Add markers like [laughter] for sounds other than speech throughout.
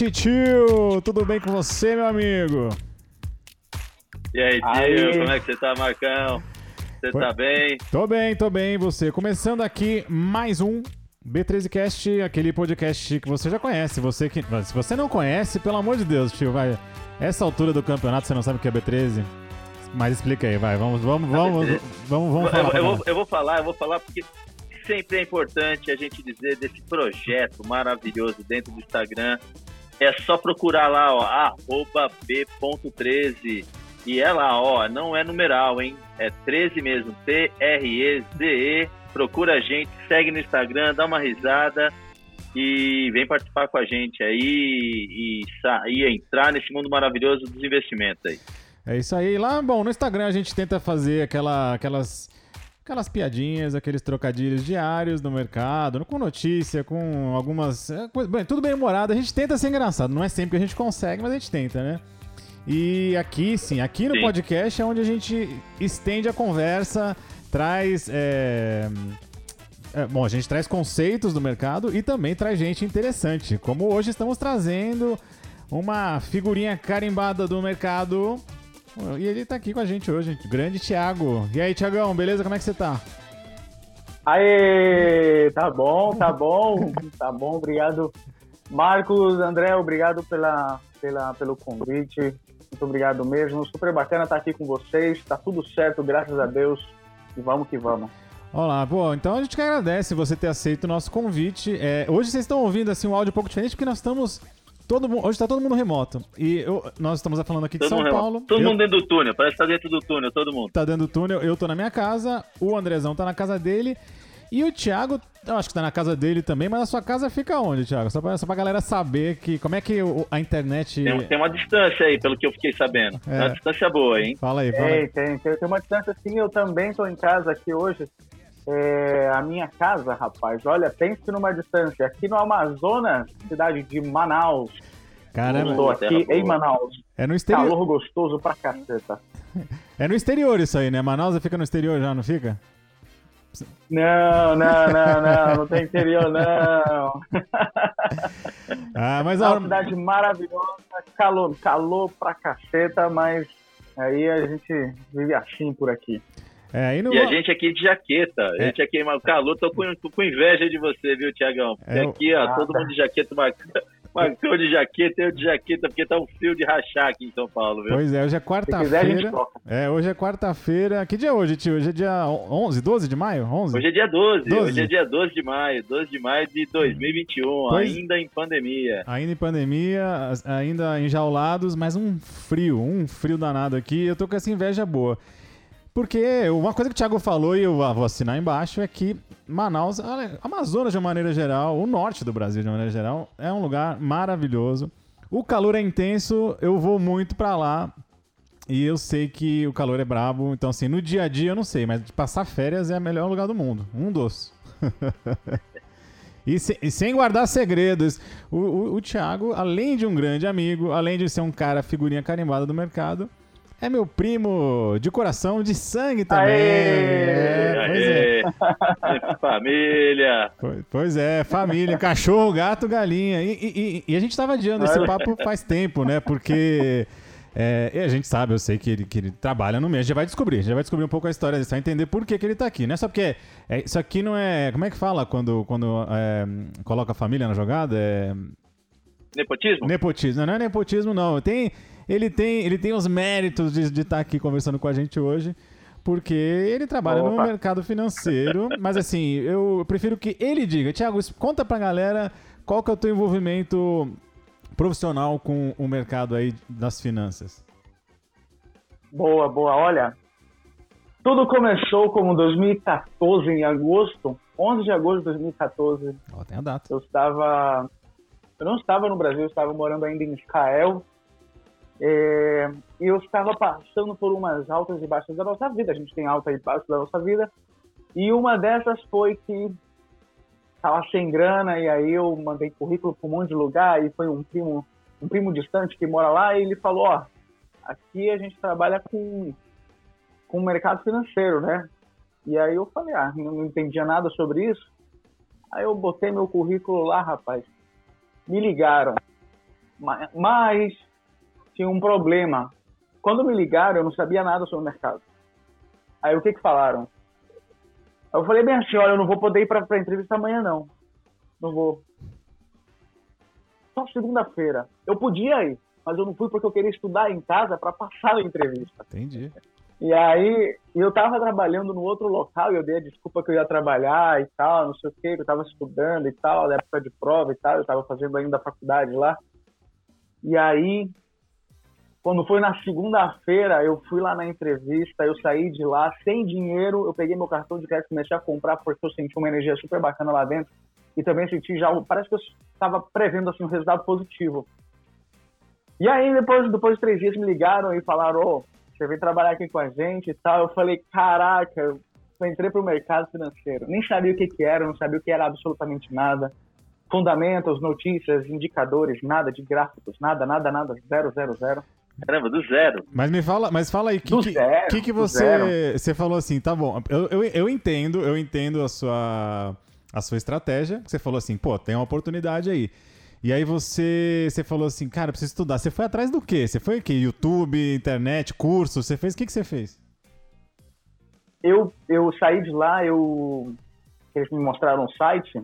Titio! Tudo bem com você, meu amigo? E aí, tio, como é que você tá, Marcão? Você tá bem? Tô bem, tô bem. E você? Começando aqui mais um B13Cast, aquele podcast que você já conhece. Você que... Se você não conhece, pelo amor de Deus, tio, vai. Essa altura do campeonato, você não sabe o que é B13? Mas explica aí, vai. Vamos, vamos, vamos, [laughs] vamos, vamos falar. Eu, eu, vou, eu vou falar, eu vou falar porque sempre é importante a gente dizer desse projeto maravilhoso dentro do Instagram. É só procurar lá, ó, arroba b.13. E é lá, ó, não é numeral, hein? É 13 mesmo, T-R-E-Z-E. Procura a gente, segue no Instagram, dá uma risada e vem participar com a gente aí e, e entrar nesse mundo maravilhoso dos investimentos aí. É isso aí. Lá, bom, no Instagram a gente tenta fazer aquela, aquelas aquelas piadinhas, aqueles trocadilhos diários no mercado, com notícia, com algumas. É, bem, tudo bem humorado. A gente tenta ser engraçado. Não é sempre que a gente consegue, mas a gente tenta, né? E aqui, sim, aqui no sim. podcast é onde a gente estende a conversa, traz. É... É, bom, a gente traz conceitos do mercado e também traz gente interessante. Como hoje estamos trazendo uma figurinha carimbada do mercado e ele tá aqui com a gente hoje, grande Thiago. E aí, Thiagão, beleza? Como é que você tá? Aê, tá bom, tá bom, tá bom, obrigado. Marcos, André, obrigado pela, pela, pelo convite. Muito obrigado mesmo. Super bacana estar aqui com vocês. Tá tudo certo, graças a Deus. E vamos que vamos. Olá, pô, então a gente que agradece você ter aceito o nosso convite. É, hoje vocês estão ouvindo assim um áudio um pouco diferente porque nós estamos Todo mundo, hoje está todo mundo remoto. E eu, nós estamos falando aqui de todo São Paulo. Todo eu, mundo dentro do túnel, parece que tá dentro do túnel, todo mundo. Tá dentro do túnel, eu tô na minha casa, o Andrezão tá na casa dele. E o Thiago, eu acho que tá na casa dele também, mas a sua casa fica onde, Thiago? Só pra, só pra galera saber que como é que o, a internet. Tem, tem, uma distância aí, pelo que eu fiquei sabendo. É. Uma distância boa, hein? Fala aí, fala aí. Tem, tem, tem uma distância sim, eu também tô em casa aqui hoje. É, a minha casa, rapaz, olha, pense numa distância. Aqui no Amazonas, cidade de Manaus. Caramba. Estou aqui em Manaus. É no exterior. Calor gostoso pra caceta. É no exterior isso aí, né? Manaus fica no exterior já, não fica? Não, não, não, não, não tem interior, não. [laughs] Ah, mas é uma cidade maravilhosa, calor, calor pra caceta, mas aí a gente vive assim por aqui. É, no... E a gente aqui de jaqueta. A é. gente aqui, o calor, tô com, tô com inveja de você, viu, Tiagão? Porque é, aqui, ó, todo mundo de jaqueta, marcando. Marcou de jaqueta, eu de jaqueta, porque tá um frio de rachar aqui em São Paulo, viu? Pois é, hoje é quarta-feira. É, hoje é quarta-feira. Que dia é hoje, tio? Hoje é dia 11, 12 de maio? 11? Hoje é dia 12. 12. Hoje é dia 12 de maio. 12 de maio de 2021, pois... ainda em pandemia. Ainda em pandemia, ainda enjaulados, mas um frio, um frio danado aqui. Eu tô com essa inveja boa. Porque uma coisa que o Thiago falou e eu vou assinar embaixo é que Manaus, Amazonas de uma maneira geral, o norte do Brasil de uma maneira geral, é um lugar maravilhoso. O calor é intenso, eu vou muito para lá e eu sei que o calor é brabo. Então, assim, no dia a dia eu não sei, mas passar férias é o melhor lugar do mundo. Um dos. [laughs] e, se, e, sem guardar segredos, o, o, o Thiago, além de um grande amigo, além de ser um cara figurinha carimbada do mercado, é meu primo de coração, de sangue também. Aê, é, pois é. [laughs] é. família. Pois é, família, cachorro, gato, galinha. E, e, e a gente estava adiando esse papo faz tempo, né? Porque é, a gente sabe, eu sei que ele, que ele trabalha no meio. A gente vai descobrir, a gente vai descobrir um pouco a história dele, vai entender por que, que ele está aqui. Não é só porque. É, isso aqui não é. Como é que fala quando, quando é, coloca a família na jogada? É. Nepotismo? Nepotismo. Não é nepotismo, não. Tem ele tem, ele tem os méritos de, estar tá aqui conversando com a gente hoje porque ele trabalha Opa. no mercado financeiro, [laughs] mas assim, eu prefiro que ele diga. Tiago, conta pra galera qual que é o teu envolvimento profissional com o mercado aí das finanças. Boa, boa. Olha, tudo começou como 2014, em agosto, 11 de agosto de 2014. Ó, tem a data. Eu estava... Eu não estava no Brasil, eu estava morando ainda em Israel, é, eu estava passando por umas altas e baixas da nossa vida. A gente tem alta e baixa da nossa vida. E uma dessas foi que estava sem grana e aí eu mandei currículo para um monte de lugar e foi um primo, um primo distante que mora lá e ele falou, ó, aqui a gente trabalha com com o mercado financeiro, né? E aí eu falei, ah, não entendia nada sobre isso. Aí eu botei meu currículo lá, rapaz. Me ligaram Ma- Mas tinha um problema. Quando me ligaram, eu não sabia nada sobre o mercado. Aí o que que falaram? Eu falei bem assim, olha, eu não vou poder ir pra, pra entrevista amanhã, não. Não vou. Só segunda-feira. Eu podia ir, mas eu não fui porque eu queria estudar em casa para passar a entrevista. Entendi. E aí, eu tava trabalhando no outro local e eu dei a desculpa que eu ia trabalhar e tal, não sei o que eu tava estudando e tal, na época de prova e tal, eu tava fazendo ainda a faculdade lá. E aí, quando foi na segunda-feira, eu fui lá na entrevista, eu saí de lá sem dinheiro, eu peguei meu cartão de crédito e comecei a comprar porque eu senti uma energia super bacana lá dentro e também senti já, parece que eu estava prevendo assim um resultado positivo. E aí, depois, depois de três dias, me ligaram e falaram, ô, você vem trabalhar aqui com a gente e tal. Eu falei, caraca, eu entrei pro mercado financeiro. Nem sabia o que que era, não sabia o que era absolutamente nada. Fundamentos, notícias, indicadores, nada de gráficos, nada, nada, nada, zero, zero, zero. Caramba, do zero. Mas me fala, mas fala aí, que, Do que, zero, que, que você, você falou assim, tá bom, eu, eu, eu entendo, eu entendo a sua, a sua estratégia, você falou assim, pô, tem uma oportunidade aí. E aí você, você falou assim, cara, preciso estudar. Você foi atrás do quê? Você foi o quê? YouTube, internet, curso? Você fez, o que, que você fez? Eu, eu saí de lá, eu eles me mostraram o site.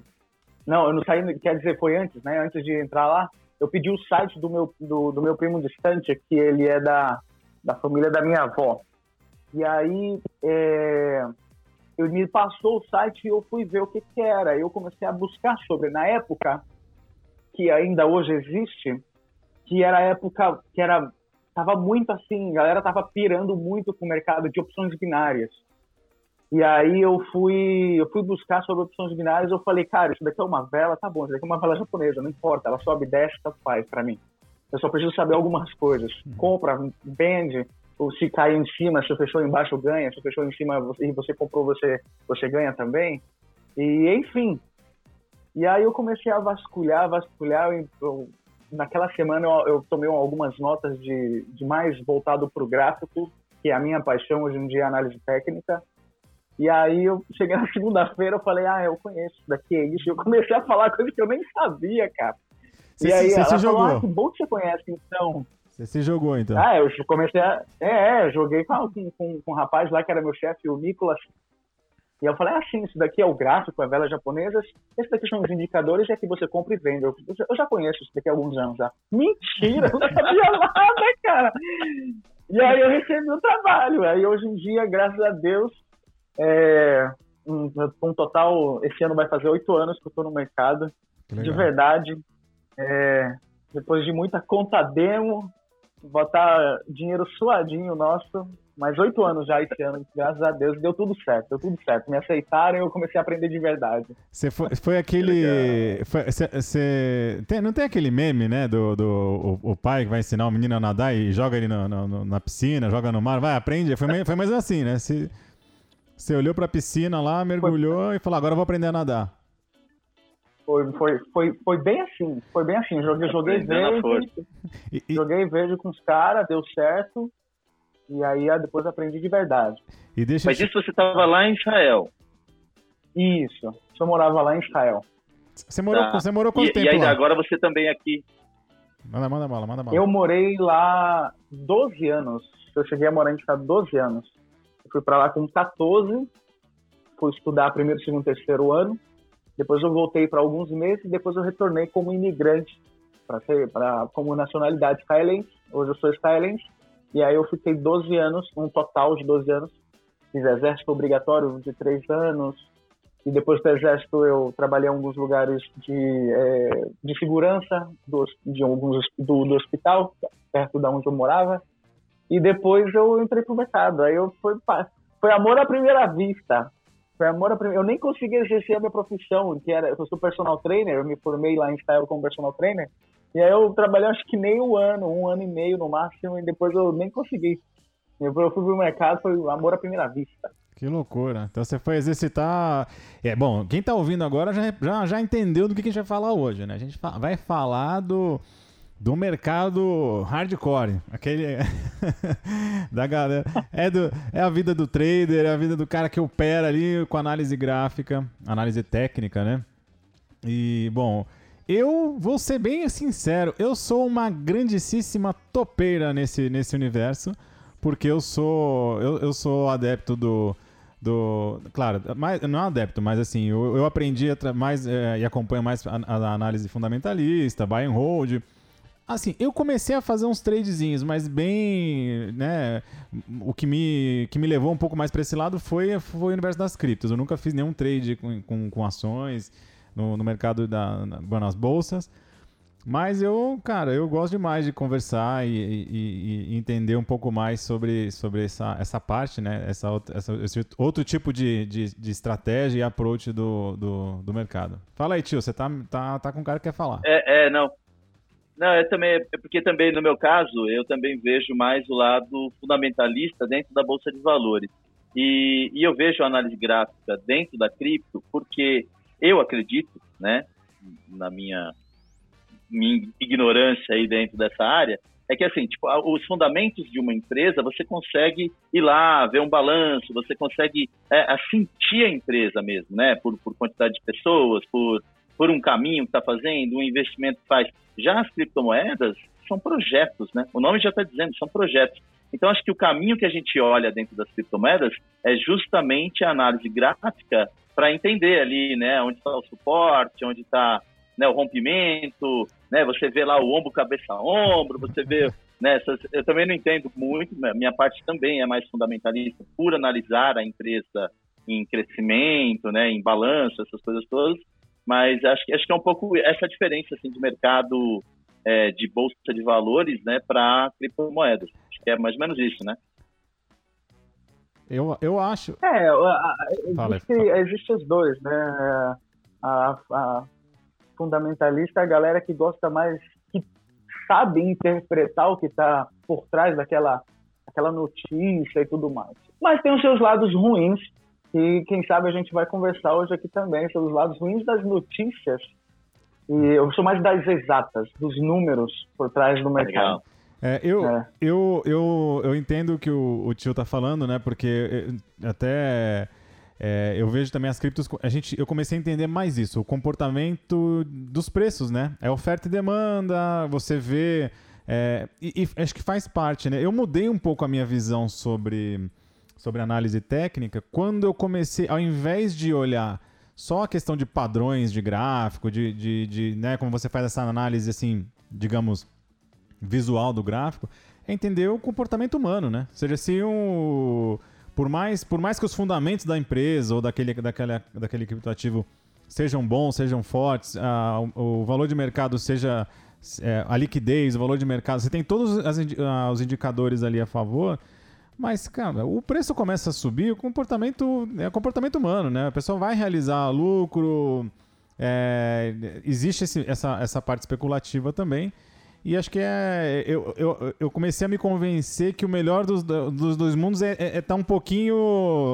Não, eu não saí, quer dizer, foi antes, né? Antes de entrar lá, eu pedi o site do meu, do, do meu primo distante, que ele é da, da família da minha avó. E aí, é, ele me passou o site e eu fui ver o que, que era. Eu comecei a buscar sobre. Na época, que ainda hoje existe, que era a época que era tava muito assim, a galera tava pirando muito com o mercado de opções binárias. E aí eu fui, eu fui buscar sobre opções binárias, eu falei, cara, isso daqui é uma vela, tá bom, isso daqui é uma vela japonesa, não importa, ela sobe e desce, tanto faz para mim. Eu só preciso saber algumas coisas. Compra, vende, ou se caiu em cima, se fechou embaixo ganha, se fechou em cima e você comprou, você você ganha também. E enfim. E aí eu comecei a vasculhar, vasculhar, eu, eu, naquela semana eu, eu tomei algumas notas de, de mais voltado para o gráfico, que é a minha paixão hoje em dia, a análise técnica. E aí eu cheguei na segunda-feira, eu falei, ah, eu conheço, daqui é isso. Eu comecei a falar coisas que eu nem sabia, cara. Você e aí você ela se falou, jogou? ah, que bom que você conhece, então. Você se jogou, então. Ah, eu comecei a... É, é, eu joguei com, com, com, um rapaz lá que era meu chefe, o Nicolas. E eu falei, ah, sim, isso daqui é o gráfico, é velas japonesas. Esse daqui são os indicadores, é que você compra e vende. Eu, eu já conheço isso daqui há alguns anos já. Mentira, eu não sabia [laughs] nada, cara. E aí eu recebi o trabalho. Aí hoje em dia, graças a Deus, é, um, um total, esse ano vai fazer oito anos que eu tô no mercado. De verdade, é, depois de muita conta demo, botar dinheiro suadinho nosso, mais oito anos já esse ano, graças a Deus, deu tudo certo, deu tudo certo. Me aceitaram e eu comecei a aprender de verdade. Você foi, foi aquele. foi- cê- cê- tem- não tem aquele meme, né? Do, do o, o pai que vai ensinar o menino a nadar e joga ele no- no- na piscina, joga no mar, vai, aprende. Foi, mais- foi mais assim, né? Você olhou pra piscina lá, mergulhou e falou: agora eu vou aprender a nadar. Foi, foi, foi, foi bem assim, foi bem assim. Joguei, joguei verde, E- e- joguei verde com os caras, deu certo. E aí ah, depois aprendi de verdade. E deixa Mas isso você estava lá em Israel. Isso. Eu morava lá em Israel. Você morou, Tá. você morou quanto E, tempo e aí lá? agora você também aqui. Manda, manda bala, manda bala. Eu morei lá 12 anos. Eu cheguei a morar em Estado 12 anos. Eu fui para lá com 14, fui estudar primeiro, segundo, terceiro ano. Depois eu voltei para alguns meses depois eu retornei como imigrante para ser para como nacionalidade israelense. Hoje eu sou israelense. E aí eu fiquei 12 anos, um total de 12 anos. Fiz exército obrigatório de 3 anos. E depois do exército eu trabalhei em alguns lugares de, eh, de segurança do, de alguns do, do hospital, perto da onde eu morava. E depois eu entrei pro mercado. Aí eu foi, foi amor à primeira vista. Foi amor à primeira. Eu nem consegui exercer a minha profissão, que era eu sou personal trainer. Eu me formei lá em Israel como personal trainer. E aí eu trabalhei acho que um ano, um ano e meio no máximo, e depois eu nem consegui. Eu fui pro mercado, foi amor à primeira vista. Que loucura. Então você foi exercitar. É bom, quem tá ouvindo agora já, já, já entendeu do que, que a gente vai falar hoje, né? A gente vai falar do, do mercado hardcore. Aquele. [laughs] da galera. É, do, é a vida do trader, é a vida do cara que opera ali com análise gráfica, análise técnica, né? E, bom. Eu vou ser bem sincero, eu sou uma grandíssima topeira nesse, nesse universo, porque eu sou eu, eu sou adepto do do claro, mais, não é adepto, mas assim, eu, eu aprendi mais é, e acompanho mais a, a, análise fundamentalista, buy and hold. Assim, eu comecei a fazer uns tradezinhos, mas bem, né, o que me, que me levou um pouco mais para esse lado foi, foi o universo das criptos. Eu nunca fiz nenhum trade com, com, com ações, no, no mercado da, na, nas bolsas. Mas eu, cara, eu gosto demais de conversar e, e, e, entender um pouco mais sobre, sobre essa, essa parte, né? Essa, essa, esse outro tipo de, de, de, estratégia e approach do, do, do mercado. Fala aí, tio, você tá, tá, tá com um cara que quer falar. É, é não. Não, é também, é porque também no meu caso, eu também vejo mais o lado fundamentalista dentro da Bolsa de Valores. E, e eu vejo a análise gráfica dentro da cripto porque eu acredito, né, na minha, minha ignorância aí dentro dessa área, é que assim, tipo, os fundamentos de uma empresa, você consegue ir lá, ver um balanço, você consegue é, sentir a empresa mesmo, né? Por, por quantidade de pessoas, por, por um caminho que está fazendo, um investimento que faz. Já as criptomoedas são projetos, né? O nome já está dizendo, são projetos. Então, acho que o caminho que a gente olha dentro das criptomoedas é justamente a análise gráfica para entender ali, né, onde está o suporte, onde está né, o rompimento, né, você vê lá o ombro, cabeça, ombro, você vê, né, essas, eu também não entendo muito, minha parte também é mais fundamentalista, por analisar a empresa em crescimento, né, em balanço, essas coisas todas, mas acho que acho que é um pouco essa diferença assim de mercado é, de bolsa de valores, né, para criptomoedas. Acho que é mais ou menos isso, né? Eu, eu acho. É, existe, existe os dois, né? A, a fundamentalista é a galera que gosta mais, que sabe interpretar o que está por trás daquela aquela notícia e tudo mais. Mas tem os seus lados ruins, e quem sabe a gente vai conversar hoje aqui também sobre os lados ruins das notícias. E eu sou mais das exatas, dos números por trás do mercado. Legal. É, eu, é. Eu, eu, eu entendo o que o, o tio tá falando, né? Porque eh, até é, eu vejo também as criptos. A gente, eu comecei a entender mais isso, o comportamento dos preços, né? É oferta e demanda, você vê. É, e, e, acho que faz parte, né? Eu mudei um pouco a minha visão sobre, sobre análise técnica quando eu comecei, ao invés de olhar só a questão de padrões de gráfico, de, de, de né, como você faz essa análise assim, digamos, visual do gráfico, é entender o comportamento humano, né? Ou seja, se um. Por mais, por mais que os fundamentos da empresa ou daquele, daquele, daquele criptoativo sejam bons, sejam fortes, a, o, o valor de mercado seja é, a liquidez, o valor de mercado, você tem todos as, os indicadores ali a favor, mas, cara, o preço começa a subir, o comportamento é comportamento humano, né? A pessoa vai realizar lucro, é, existe esse, essa, essa parte especulativa também. E acho que é. Eu, eu, eu comecei a me convencer que o melhor dos, dos dois mundos é estar é, é tá um pouquinho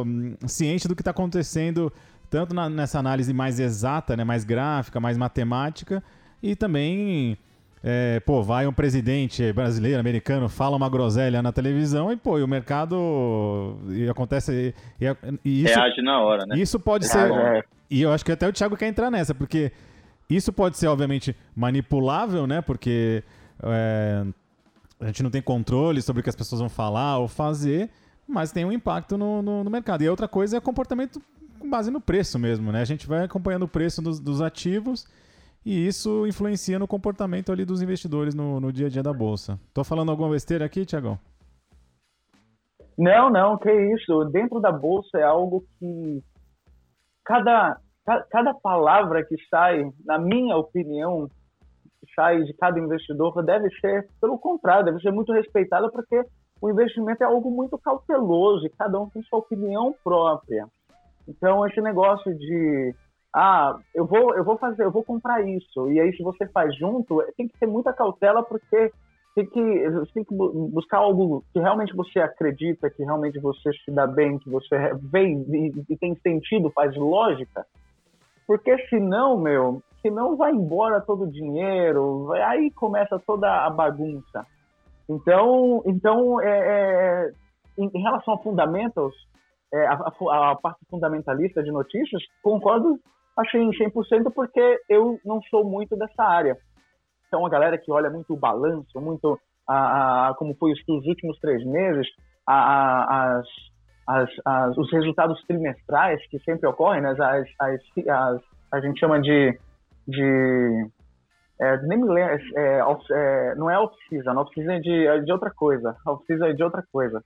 hum, ciente do que está acontecendo, tanto na, nessa análise mais exata, né, mais gráfica, mais matemática, e também. É, pô, vai um presidente brasileiro, americano, fala uma groselha na televisão e, pô, e o mercado e acontece. E, e isso, Reage na hora, né? Isso pode ser. E eu acho que até o Thiago quer entrar nessa, porque isso pode ser, obviamente, manipulável, né? Porque é, a gente não tem controle sobre o que as pessoas vão falar ou fazer, mas tem um impacto no, no, no mercado. E a outra coisa é comportamento com base no preço mesmo, né? A gente vai acompanhando o preço dos, dos ativos e isso influencia no comportamento ali dos investidores no, no dia a dia da bolsa. Tô falando alguma besteira aqui, Tiagão? Não, não, que isso. Dentro da bolsa é algo que cada cada palavra que sai, na minha opinião, sai de cada investidor deve ser, pelo contrário, deve ser muito respeitada porque o investimento é algo muito cauteloso e cada um tem sua opinião própria. Então esse negócio de ah, eu vou eu vou fazer, eu vou comprar isso e aí se você faz junto, tem que ter muita cautela porque tem que, tem que buscar algo que realmente você acredita, que realmente você se dá bem, que você vê e, e tem sentido, faz lógica. Porque senão, meu, senão vai embora todo o dinheiro, vai, aí começa toda a bagunça. Então, então é, é, em, em, relação a fundamentals, é, a, a, a, parte fundamentalista de notícias, concordo assim, 100% porque eu não sou muito dessa área. Então, a galera que olha muito o balanço, muito a, a como foi os, últimos três meses, a, as, as, as, os resultados trimestrais que sempre ocorrem, né? as, as, a gente chama de, de é, nem me lembro, é, é, não é off-season, off-season é de, é de outra coisa, off-season é de outra coisa.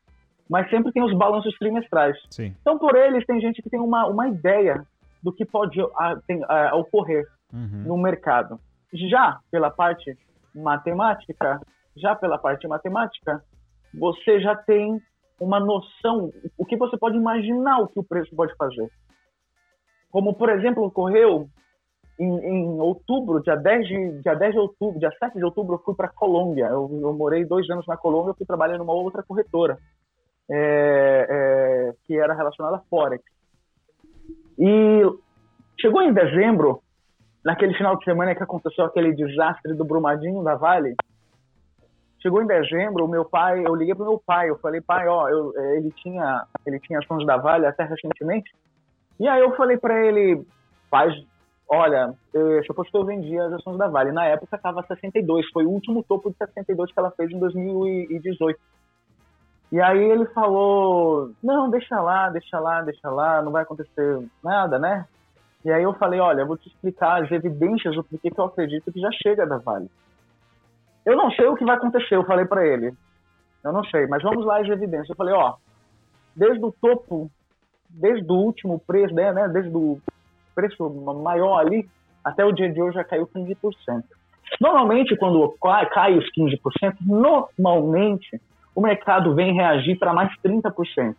Mas sempre tem os balanços trimestrais. Sim. Então, por eles, tem gente que tem uma, uma ideia do que pode a, tem, a, ocorrer uhum. no mercado. Já pela parte matemática, já pela parte matemática, você já tem uma noção, o que você pode imaginar o que o preço pode fazer. Como, por exemplo, ocorreu em, em, outubro, dia 10, de, dia 10 de outubro, dia 7 de outubro, eu fui para Colômbia. Eu, eu, morei dois anos na Colômbia, eu fui trabalhar numa outra corretora, é, é, que era relacionada a Forex. E chegou em dezembro, naquele final de semana que aconteceu aquele desastre do Brumadinho da Vale, chegou em dezembro, o meu pai, eu liguei pro meu pai, eu falei, pai, ó, eu, ele tinha, ele tinha ações da Vale até recentemente, e aí eu falei para ele, faz Olha, eu, se eu eu vendia as ações da Vale. Na época estava 62, foi o último topo de 62 que ela fez em 2018. E aí ele falou: Não, deixa lá, deixa lá, deixa lá, não vai acontecer nada, né? E aí eu falei: Olha, eu vou te explicar as evidências do porquê que eu acredito que já chega da Vale. Eu não sei o que vai acontecer, eu falei para ele. Eu não sei, mas vamos lá as evidências. Eu falei: Ó, desde o topo, desde o último preço, né, desde o preço maior ali, até o dia de hoje já caiu 15%. Normalmente, quando cai os 15%, normalmente o mercado vem reagir para mais 30%.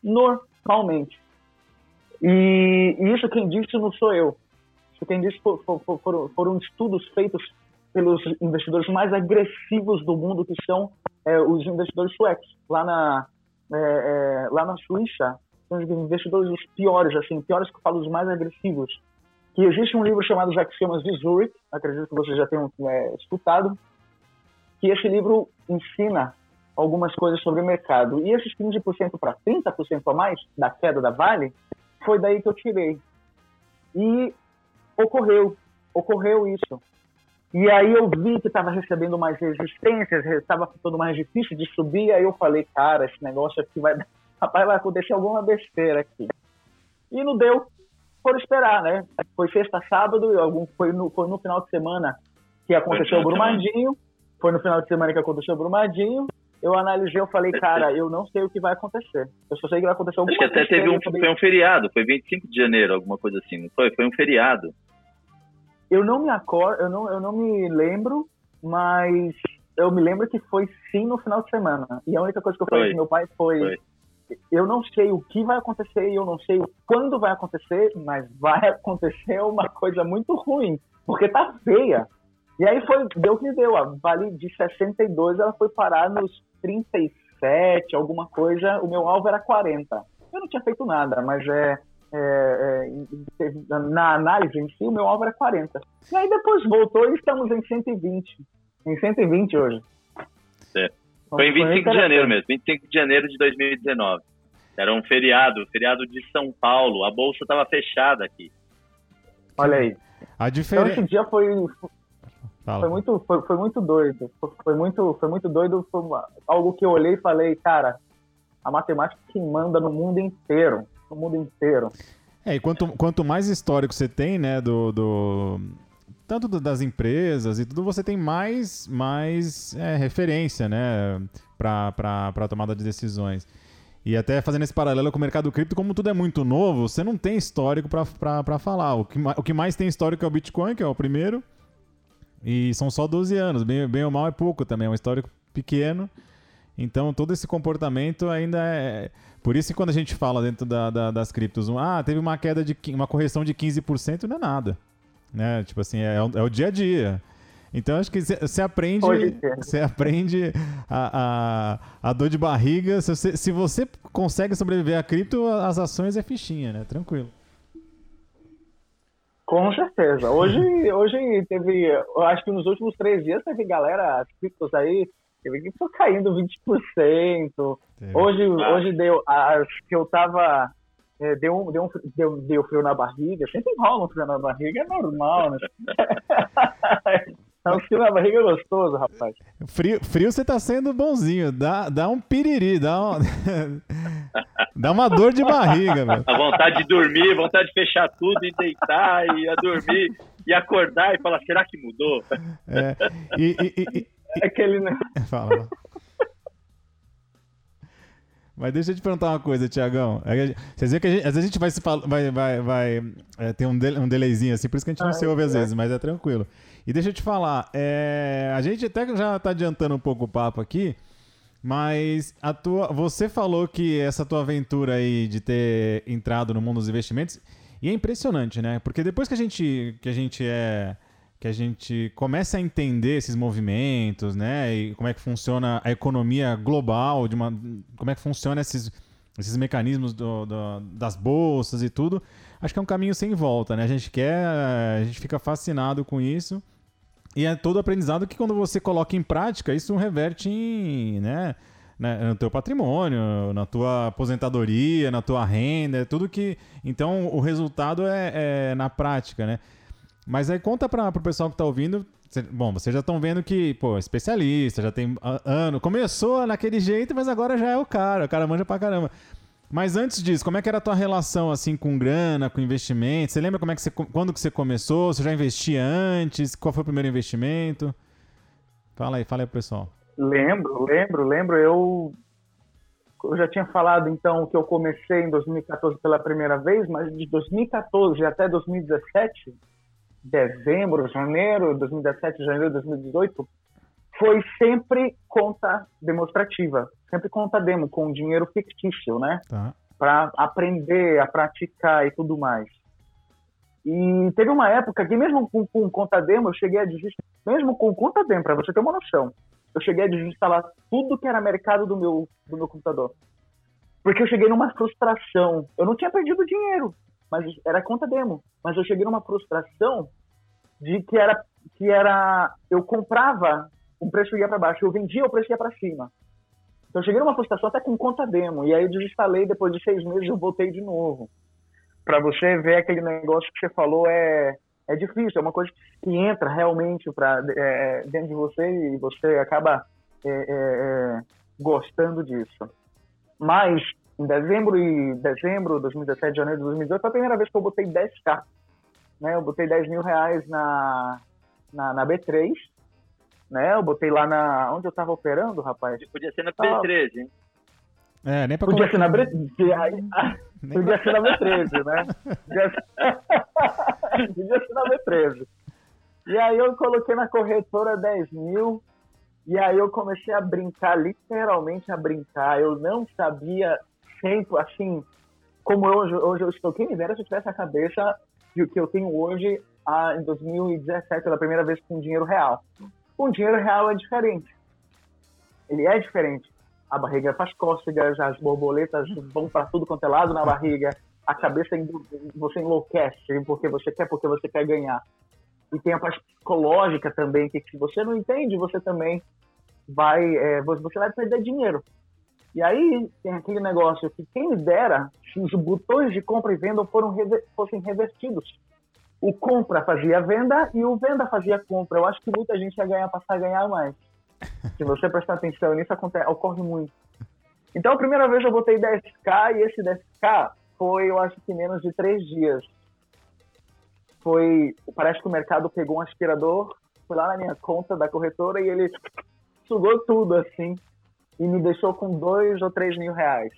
Normalmente. E, isso quem disse não sou eu. Isso quem disse for, for, for, foram estudos feitos pelos investidores mais agressivos do mundo, que são é, os investidores suecos. Lá na, é, é, lá na Suíça, são os investidores os piores, assim, piores que eu falo, os mais agressivos. Que existe um livro chamado Os Axiomas de Zurich, acredito que vocês já tenham é, escutado, que esse livro ensina algumas coisas sobre o mercado. E esses 15% para 30% a mais da queda da Vale, foi daí que eu tirei. E ocorreu, ocorreu isso. E aí eu vi que estava recebendo mais resistências, estava ficando mais difícil de subir, aí eu falei, cara, esse negócio aqui vai [laughs] rapaz, vai acontecer alguma besteira aqui. E não deu por esperar, né? Foi sexta, sábado, algum, foi, no, foi no final de semana que aconteceu o Brumadinho, foi no final de semana que aconteceu o Brumadinho, eu analisei, eu falei, cara, eu não sei o que vai acontecer. Eu só sei que vai acontecer alguma coisa. Acho que até teve um, foi um feriado, foi 25 de janeiro, alguma coisa assim, não foi? Foi um feriado. Eu não me acordo, eu não, eu não me lembro, mas eu me lembro que foi sim no final de semana. E a única coisa que eu falei com meu pai foi, foi eu não sei o que vai acontecer e eu não sei quando vai acontecer, mas vai [laughs] acontecer uma coisa muito ruim, porque tá feia. E aí foi, deu o que deu, a Vale de 62 ela foi parar nos 37, alguma coisa, o meu alvo era 40. Eu não tinha feito nada, mas é, é, é, na análise em si, o meu alvo era 40. E aí depois voltou e estamos em 120. Em 120 hoje. Certo. Foi em 25 de janeiro mesmo, 25 de janeiro de 2019. Era um feriado, feriado de São Paulo. A bolsa estava fechada aqui. Olha aí. A diferença. Então, esse dia foi foi muito foi, foi, muito doido. Foi, muito foi muito doido. Foi uma, algo que eu olhei e falei, cara, a matemática que manda no mundo inteiro, no mundo inteiro. É, e quanto, quanto mais histórico você tem, né, do, do tanto das empresas e tudo, você tem mais, mais é, referência, né, para a tomada de decisões. E até fazendo esse paralelo com o mercado cripto, como tudo é muito novo, você não tem histórico para falar. O que, o que mais tem histórico é o Bitcoin, que é o primeiro, e são só 12 anos. Bem, bem ou mal é pouco também, é um histórico pequeno. Então, todo esse comportamento ainda é. Por isso que quando a gente fala dentro da, da, das criptos, ah, teve uma queda de uma correção de 15%, não é nada né? Tipo assim, é, é o dia a dia. Então acho que você aprende, você aprende a, a, a, dor de barriga. Se você, se você consegue sobreviver a cripto, as ações é fichinha, né? Tranquilo. Com certeza. Hoje, [laughs] hoje teve, eu acho que nos últimos três dias teve galera, as criptos aí, teve que foi caindo 20%. Hoje, hoje deu, as que eu tava é, deu, um, deu, um, deu, deu frio na barriga, sempre rola um frio na barriga, é normal, né? [laughs] É um frio na barriga gostoso, rapaz. Frio, frio você tá sendo bonzinho, dá, dá um piriri, dá, um... [laughs] dá uma dor de barriga, velho. A vontade de dormir, vontade de fechar tudo e deitar e a dormir e acordar e falar, será que mudou? É, e, e, e, e... Aquele... Né? [laughs] Fala, mas deixa eu te perguntar uma coisa, Tiagão. É vocês veem que gente, às vezes a gente vai se vai, vai, vai é, ter um, de, um delayzinho assim, por isso que a gente não ah, se ouve às é. vezes, mas é tranquilo. E deixa eu te falar, é, a gente até já está adiantando um pouco o papo aqui, mas a tua, você falou que essa tua aventura aí de ter entrado no mundo dos investimentos, e é impressionante, né? Porque depois que a gente, que a gente é que a gente começa a entender esses movimentos, né? E como é que funciona a economia global, de uma, como é que funciona esses, esses mecanismos do, do, das bolsas e tudo, acho que é um caminho sem volta, né? A gente quer, a gente fica fascinado com isso. E é todo aprendizado que quando você coloca em prática, isso reverte em, né, né, no teu patrimônio, na tua aposentadoria, na tua renda, é tudo que... Então, o resultado é, é na prática, né? Mas aí conta para o pessoal que está ouvindo. Bom, vocês já estão vendo que, pô, especialista, já tem ano. Começou naquele jeito, mas agora já é o cara. O cara manja pra caramba. Mas antes disso, como é que era a tua relação assim com grana, com investimento? Você lembra como é que você, quando que você começou? Você já investia antes? Qual foi o primeiro investimento? Fala aí, fala aí pro pessoal. Lembro, lembro, lembro. Eu, eu já tinha falado então que eu comecei em 2014 pela primeira vez, mas de 2014 até 2017 dezembro, janeiro de 2017, janeiro de 2018, foi sempre conta demonstrativa, sempre conta demo, com dinheiro fictício, né? Tá. Para aprender, a praticar e tudo mais. E teve uma época que mesmo com, com conta demo, eu cheguei a desinstalar, mesmo com conta demo, para você ter uma noção, eu cheguei a desinstalar tudo que era mercado do meu, do meu computador. Porque eu cheguei numa frustração. Eu não tinha perdido dinheiro, mas era conta demo. Mas eu cheguei numa frustração de que era que era eu comprava o preço ia para baixo, eu vendia o preço ia para cima. Então eu cheguei numa frustração até com conta demo e aí eu desinstalei depois de seis meses eu voltei de novo. Para você ver aquele negócio que você falou é é difícil, é uma coisa que entra realmente para é, é, dentro de você e você acaba é, é, é, gostando disso. Mas em dezembro e dezembro de 2017, janeiro de 2018, foi a primeira vez que eu botei 10k né? Eu botei 10 mil reais na, na, na B3, né? Eu botei lá na... Onde eu tava operando, rapaz? Podia ser na B13, hein? É, nem pra Podia ser na B... [laughs] Podia ser na B13, né? [laughs] [laughs] Podia ser... Na B13. E aí eu coloquei na corretora 10 mil, e aí eu comecei a brincar, literalmente a brincar. Eu não sabia sempre, assim, como hoje, hoje eu estou. Quem me dera se eu tivesse a cabeça que, que eu tenho hoje a, em 2017, pela primeira vez com dinheiro real. Com dinheiro real é diferente. Ele é diferente. A barriga faz cócegas, as borboletas vão para tudo quanto é lado na barriga, a cabeça você enlouquece porque você quer, porque você quer ganhar. E tem a parte psicológica também, que se você não entende, você também vai, é, você vai perder dinheiro. E aí tem aquele negócio que quem dera se os botões de compra e venda foram fossem revertidos. O compra fazia venda e o venda fazia compra. Eu acho que muita gente ia ganhar, passar a ganhar mais. Se você prestar atenção nisso, acontece, ocorre muito. Então, a primeira vez eu botei 10k e esse 10k foi, eu acho que menos de três dias. Foi, parece que o mercado pegou um aspirador, foi lá na minha conta da corretora e ele sugou tudo assim e me deixou com dois ou três mil reais.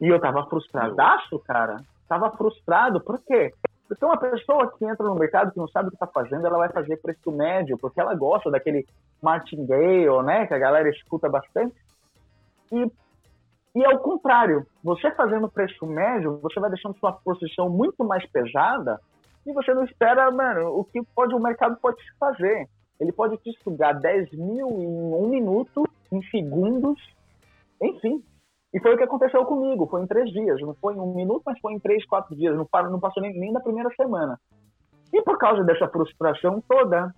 E eu tava frustradaço, cara. Tava frustrado, por quê? Porque uma pessoa que entra no mercado que não sabe o que está fazendo, ela vai fazer preço médio, porque ela gosta daquele martingale, né, que a galera escuta bastante. E, e é o contrário. Você fazendo preço médio, você vai deixando sua posição muito mais pesada e você não espera, mano, o que pode o mercado pode fazer. Ele pode te sugar 10 mil em um minuto em segundos, enfim. E foi o que aconteceu comigo, foi em três dias, não foi em um minuto, mas foi em três, quatro dias, não, não passou nem, nem da primeira semana. E por causa dessa frustração toda,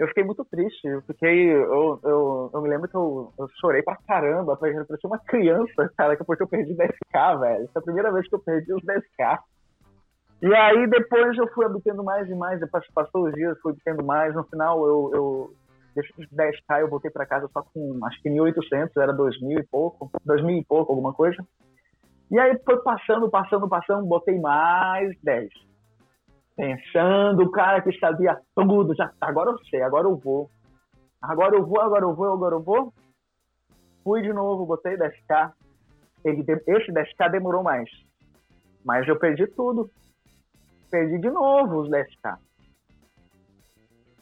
eu fiquei muito triste. Eu fiquei. Eu, eu, eu me lembro que eu, eu chorei pra caramba. Eu parecia uma criança, cara, porque eu perdi 10k, velho. Essa é a primeira vez que eu perdi os 10k. E aí depois eu fui obtendo mais e mais, depois passou os dias, fui obtendo mais. No final eu, eu deixei os 10k, eu voltei para casa só com acho que 1.800, era 2.000 e pouco, 2.000 e pouco, alguma coisa. E aí foi passando, passando, passando, botei mais 10 pensando, o cara que sabia tudo, já, agora eu sei, agora eu vou. Agora eu vou, agora eu vou, agora eu vou. Fui de novo, botei 10k. Esse 10k demorou mais. Mas eu perdi tudo. Perdi de novo os 10k.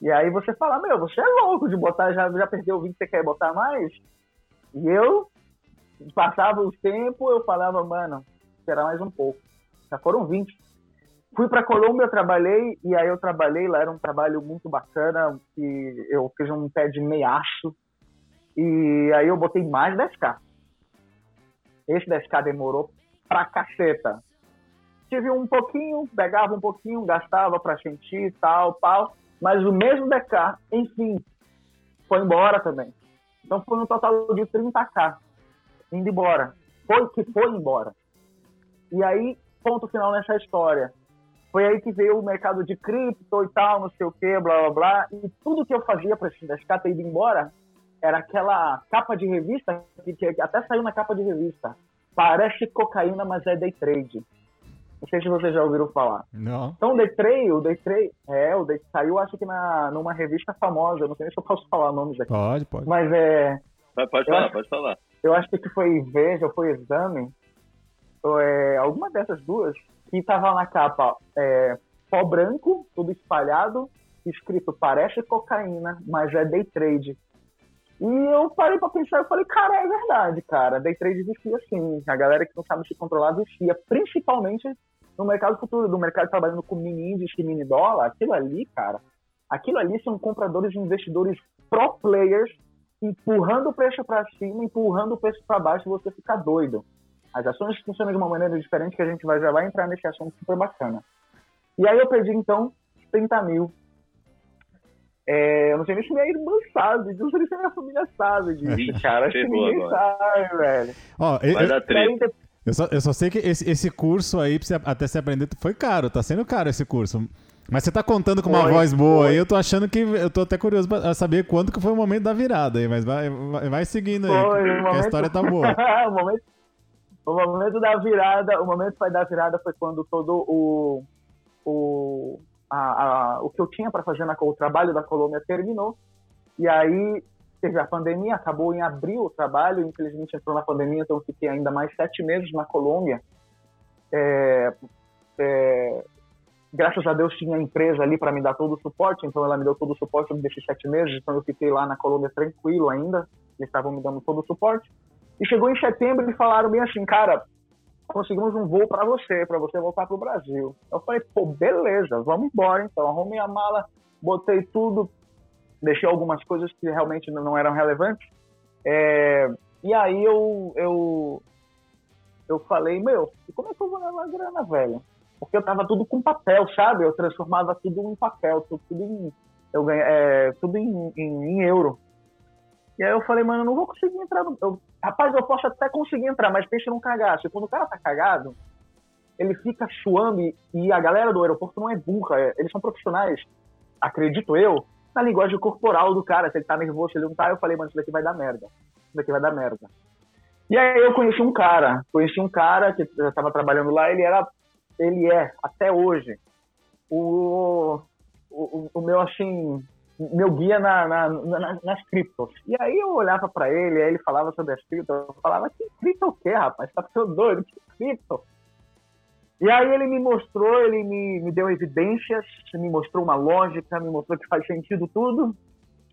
E aí você fala, meu, você é louco de botar, já, já perdeu 20, você quer botar mais? E eu, passava o tempo, eu falava, mano, esperar mais um pouco. Já foram 20. Fui para Colômbia, trabalhei, e aí eu trabalhei lá, era um trabalho muito bacana, que eu fiz um pé de meiaço, e aí eu botei mais 10k. Esse 10k demorou pra caceta. Tive um pouquinho, pegava um pouquinho, gastava pra sentir tal, tal, mas o mesmo 10k, enfim, foi embora também. Então foi um total de 30k indo embora. Foi que foi embora. E aí, ponto final nessa história. Foi aí que veio o mercado de cripto e tal, não sei o que, blá blá blá. E tudo que eu fazia para esse Descar ter ido embora era aquela capa de revista, que até saiu na capa de revista. Parece cocaína, mas é day trade. Não sei se vocês já ouviram falar. Não. Então, o Day Trade, o Day Trade, é, o Day saiu, acho que na, numa revista famosa, não sei se eu posso falar nomes aqui. Pode, pode. Mas é. Pode, pode falar, acho, pode falar. Eu acho que foi Veja ou foi Exame, ou é, alguma dessas duas, que tava na capa é, pó branco, tudo espalhado, escrito parece cocaína, mas é day trade. E eu parei para pensar, eu falei, cara, é verdade, cara, day trade existia sim. A galera que não sabe se controlar existia, principalmente no mercado futuro, do mercado trabalhando com mini índice e mini dólar, aquilo ali, cara, aquilo ali são compradores e investidores pro players empurrando o preço para cima, empurrando o preço para baixo, você fica doido. As ações funcionam de uma maneira diferente que a gente vai, já vai entrar nesse assunto super bacana. E aí eu perdi, então, 30 mil. É, eu não sei nem se minha irmã sabe, não sei nem se minha família sabe disso, cara. Acho que ninguém agora. sabe, velho. Ó, vai eu, dar treta. Eu só, eu só sei que esse, esse curso aí, você, até se aprender, foi caro, tá sendo caro esse curso. Mas você tá contando com uma foi, voz boa foi. aí, eu tô achando que. Eu tô até curioso pra saber quando que foi o momento da virada aí, mas vai, vai, vai seguindo aí, foi, que, momento... a história tá boa. [laughs] o momento o momento da virada, o momento foi da virada foi quando todo o o a, a, o que eu tinha para fazer na o trabalho da Colômbia terminou. E aí teve a pandemia, acabou em abril o trabalho, infelizmente entrou na pandemia, então fiquei ainda mais sete meses na Colômbia. É, é, graças a Deus tinha empresa ali para me dar todo o suporte, então ela me deu todo o suporte desses sete meses, então eu fiquei lá na Colômbia tranquilo ainda, eles estavam me dando todo o suporte. E chegou em setembro e falaram bem assim, cara, conseguimos um voo para você, para você voltar para o Brasil. Eu falei, pô, beleza, vamos embora então. Arrumei a mala, botei tudo, deixei algumas coisas que realmente não eram relevantes. É, e aí eu, eu, eu falei, meu, como é que eu vou levar a grana, velho? Porque eu tava tudo com papel, sabe? Eu transformava tudo em papel, tudo, tudo em, eu ganhei, é, tudo em, em, em euro. E aí eu falei, mano, eu não vou conseguir entrar. No... Eu, rapaz, eu posso até conseguir entrar, mas pensa num cagaço. Quando o cara tá cagado, ele fica suando e, e a galera do aeroporto não é burra, é, eles são profissionais, acredito eu, na linguagem corporal do cara. Se ele tá nervoso, se ele não tá, eu falei, mano, isso daqui vai dar merda. Isso daqui vai dar merda. E aí eu conheci um cara, conheci um cara que já estava trabalhando lá, ele era, ele é, até hoje, o, o, o meu, assim, meu guia na, na, na, nas criptos. E aí eu olhava para ele, aí ele falava sobre as criptos, eu falava, que cripto o quê, rapaz? Tá ficando doido? Que cripto? E aí ele me mostrou, ele me, me deu evidências, me mostrou uma lógica, me mostrou que faz sentido tudo.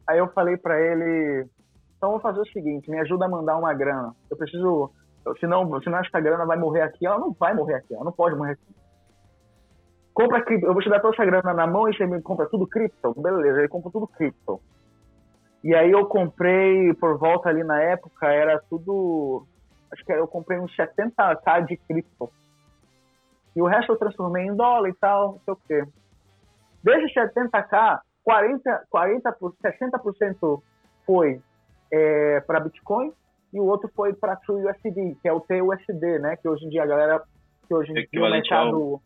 Aí eu falei para ele, então vou fazer o seguinte, me ajuda a mandar uma grana. Eu preciso, senão, senão esta grana vai morrer aqui, ela não vai morrer aqui, ela não pode morrer aqui compra cripto, eu vou te dar toda essa grana na mão e você me compra tudo cripto? Beleza, ele compra tudo cripto. E aí eu comprei, por volta ali na época, era tudo, acho que eu comprei uns 70k de cripto. E o resto eu transformei em dólar e tal, não sei o quê. Desses 70k, 40, 40 60% foi é, para Bitcoin e o outro foi para TrueUSD, que é o TUSD, né? Que hoje em dia a galera que hoje em dia o mercado ao,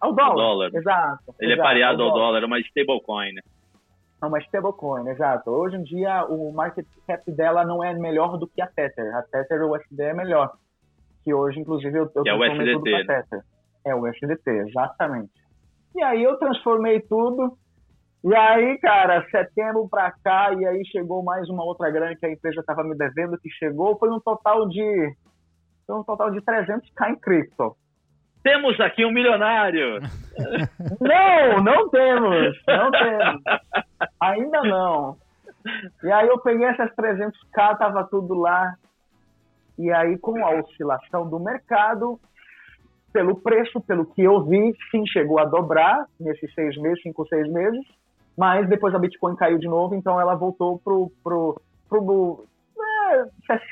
ao dólar, dólar. Exato. Ele é exato, é pareado ao dólar, é uma stablecoin, né? É uma stablecoin, exato. Hoje em dia o market cap dela não é melhor do que a Tether. A Tether USD é melhor. Que hoje, inclusive, eu, eu é o USDT, tudo né? Tether. É o USDT, exatamente. E aí eu transformei tudo. E aí, cara, setembro pra cá, e aí chegou mais uma outra grana que a empresa estava me devendo, que chegou, foi um total de. Foi um total de 300k em cripto. Temos aqui um milionário! [laughs] não, não temos! Não temos! Ainda não. E aí eu peguei essas 300k, tava tudo lá. E aí, com a oscilação do mercado, pelo preço, pelo que eu vi, sim, chegou a dobrar nesses seis meses, cinco, seis meses, mas depois a Bitcoin caiu de novo, então ela voltou pro, pro, pro é,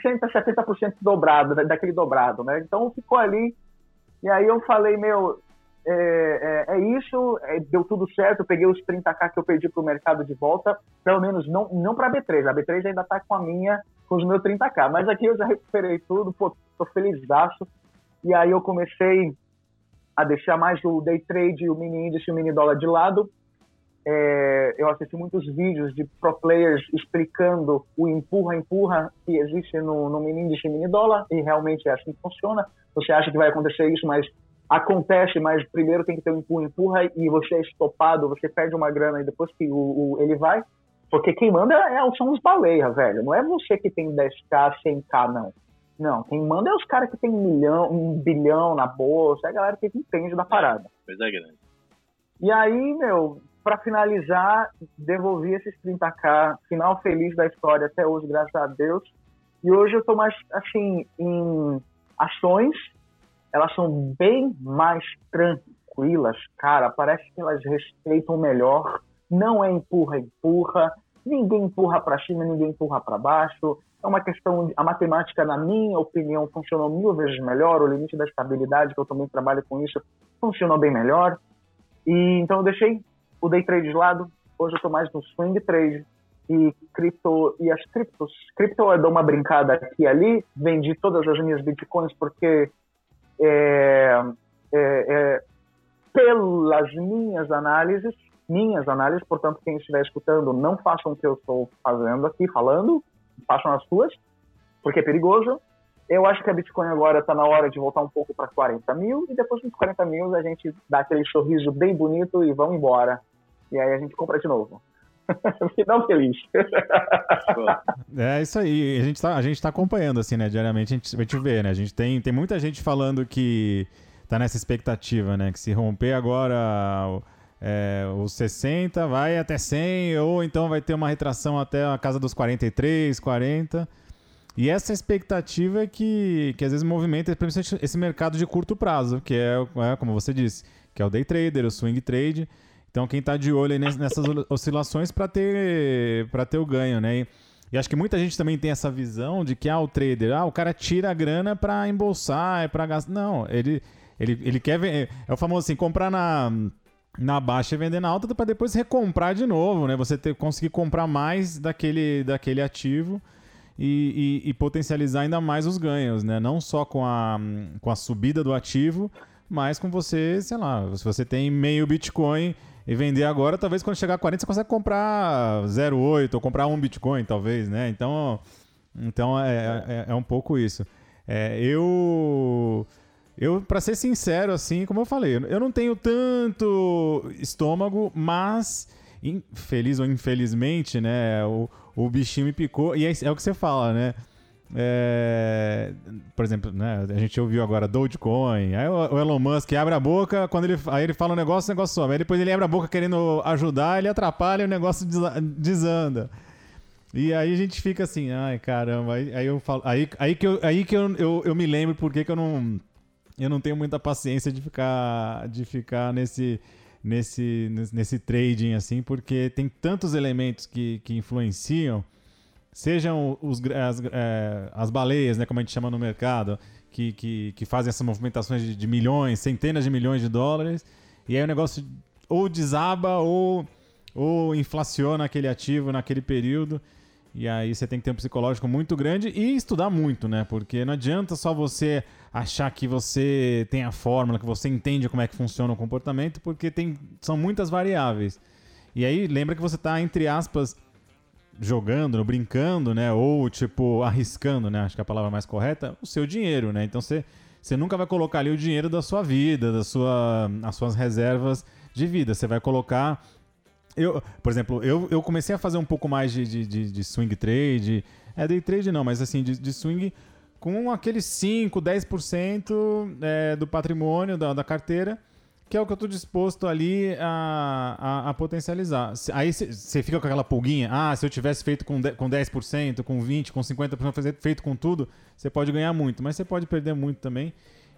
60%, 70% dobrado, daquele dobrado, né? Então ficou ali, e aí eu falei, meu, é, é, é isso, é, deu tudo certo, eu peguei os 30k que eu perdi pro mercado de volta, pelo menos não, não pra B3, a B3 ainda tá com a minha, com os meus 30k, mas aqui eu já recuperei tudo, pô, tô feliz daço, e aí eu comecei a deixar mais o day trade, o mini índice o mini dólar de lado. É, eu assisti muitos vídeos de pro players explicando o empurra-empurra que existe no, no mini índice e mini dólar, e realmente é assim que funciona. Você acha que vai acontecer isso, mas acontece, mas primeiro tem que ter um empurra-empurra e você é estopado, você perde uma grana e depois que o, o ele vai. Porque quem manda é, são os baleias, velho. Não é você que tem 10k, 100k, não. Não, quem manda é os caras que tem um milhão, um bilhão na bolsa, é a galera que entende da parada. Pois é, grande. E aí, meu, para finalizar, devolvi esses 30k, final feliz da história até hoje, graças a Deus. E hoje eu tô mais, assim, em ações, elas são bem mais tranquilas, cara, parece que elas respeitam melhor, não é empurra, empurra, ninguém empurra para cima, ninguém empurra para baixo, é uma questão, a matemática, na minha opinião, funcionou mil vezes melhor, o limite da estabilidade, que eu também trabalho com isso, funcionou bem melhor. E então eu deixei o day trade de lado, hoje eu estou mais no swing trade e cripto e as criptos. Cripto eu dou uma brincada aqui e ali, vendi todas as minhas bitcoins porque é, é, é, pelas minhas análises, minhas análises, portanto, quem estiver escutando, não façam o que eu estou fazendo aqui, falando, façam as suas, porque é perigoso. Eu acho que a Bitcoin agora está na hora de voltar um pouco para 40 mil e depois dos 40 mil a gente dá aquele sorriso bem bonito e vamos embora. E aí a gente compra de novo. [laughs] Final feliz. é isso aí. A gente, tá, a gente tá acompanhando, assim, né? Diariamente a gente, a gente vê, né? A gente tem, tem muita gente falando que tá nessa expectativa, né? Que se romper agora é, os 60 vai até 100, ou então vai ter uma retração até a casa dos 43, 40. E essa expectativa é que, que às vezes movimenta principalmente esse mercado de curto prazo, que é, é, como você disse, que é o day trader, o swing trade. Então quem está de olho nessas oscilações para ter, ter o ganho, né? E, e, acho que muita gente também tem essa visão de que ah, o trader, ah, o cara tira a grana para embolsar, é para gastar. Não, ele, ele, ele quer ver. É o famoso assim, comprar na na baixa e vender na alta para depois recomprar de novo, né? Você ter, conseguir comprar mais daquele, daquele ativo e, e, e, potencializar ainda mais os ganhos, né? Não só com a, com a subida do ativo, mas com você, sei lá, se você tem meio Bitcoin e vender agora, talvez quando chegar a 40 você consegue comprar 0,8 ou comprar um Bitcoin, talvez, né? Então, então é, é, é um pouco isso. É, eu eu, para ser sincero, assim, como eu falei, eu não tenho tanto estômago, mas feliz ou infelizmente, né, o, o bichinho me picou e é, é o que você fala, né? É, por exemplo, né, a gente ouviu agora Dogecoin, aí o, Elon Musk abre a boca, quando ele, aí ele fala um negócio, o negócio sobe. Aí depois ele abre a boca querendo ajudar, ele atrapalha e o negócio desanda. E aí a gente fica assim, ai caramba, aí, aí eu falo, aí, aí que, eu, aí que eu, eu, eu me lembro porque que eu não eu não tenho muita paciência de ficar, de ficar nesse, nesse, nesse trading assim, porque tem tantos elementos que, que influenciam, sejam os, as, é, as baleias, né, como a gente chama no mercado, que, que, que fazem essas movimentações de, de milhões, centenas de milhões de dólares, e aí o negócio ou desaba ou ou inflaciona aquele ativo naquele período. E aí você tem que ter um psicológico muito grande e estudar muito, né? Porque não adianta só você achar que você tem a fórmula, que você entende como é que funciona o comportamento, porque tem, são muitas variáveis. E aí lembra que você está, entre aspas, jogando, brincando, né? Ou tipo, arriscando, né? Acho que é a palavra mais correta, o seu dinheiro, né? Então você, você nunca vai colocar ali o dinheiro da sua vida, da sua, as suas reservas de vida. Você vai colocar eu, por exemplo, eu, eu comecei a fazer um pouco mais de, de, de, de swing trade. É day trade não, mas assim, de, de swing com aqueles 5, 10% é, do patrimônio da, da carteira, que é o que eu estou disposto ali a, a, a potencializar. Aí você fica com aquela pulguinha, ah, se eu tivesse feito com, de, com 10%, com 20%, com 50%, feito com tudo, você pode ganhar muito, mas você pode perder muito também.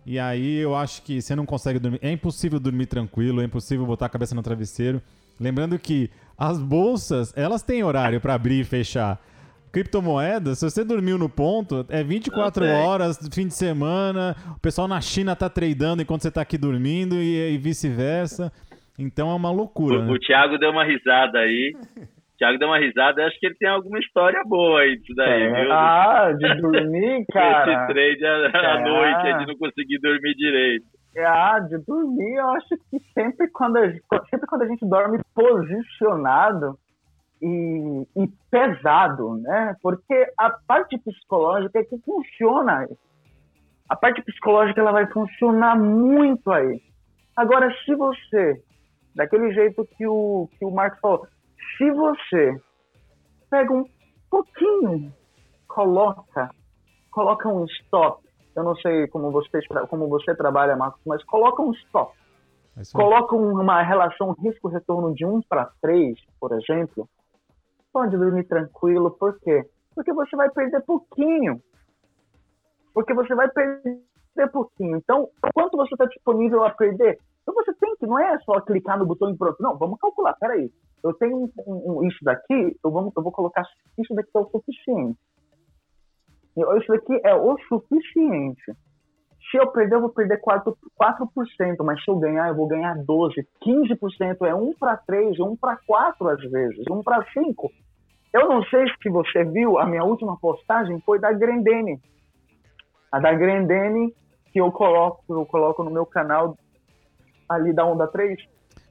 E aí eu acho que você não consegue dormir. É impossível dormir tranquilo, é impossível botar a cabeça no travesseiro. Lembrando que as bolsas, elas têm horário para abrir e fechar. Criptomoedas, se você dormiu no ponto, é 24 horas, fim de semana. O pessoal na China tá tradando enquanto você tá aqui dormindo e, e vice-versa. Então é uma loucura. O, né? o Thiago deu uma risada aí. O Thiago deu uma risada, acho que ele tem alguma história boa aí disso daí, é, viu? Ah, de dormir, cara. Esse trade à, é. noite, é de não conseguir dormir direito. Ah, de dormir, eu acho que sempre quando a, sempre quando a gente dorme posicionado e, e pesado, né? Porque a parte psicológica é que funciona. A parte psicológica ela vai funcionar muito aí. Agora, se você, daquele jeito que o, que o Marcos falou, se você pega um pouquinho, coloca, coloca um stop, eu não sei como você, como você trabalha, Marcos, mas coloca um stop. É coloca uma relação risco-retorno de 1 para 3, por exemplo. Pode dormir tranquilo, por quê? Porque você vai perder pouquinho. Porque você vai perder pouquinho. Então, quanto você está disponível a perder? Então você tem que, não é só clicar no botão e pronto. Não, vamos calcular, peraí. Eu tenho um, um, isso daqui, eu, vou, eu vou colocar isso daqui é o suficiente. Isso daqui é o suficiente. Se eu perder, eu vou perder 4%, 4% mas se eu ganhar, eu vou ganhar 12%. 15% é 1 para 3, 1 para 4 às vezes, 1 para 5. Eu não sei se você viu, a minha última postagem foi da Grendene. A da Grendene que eu coloco, eu coloco no meu canal ali da Onda 3.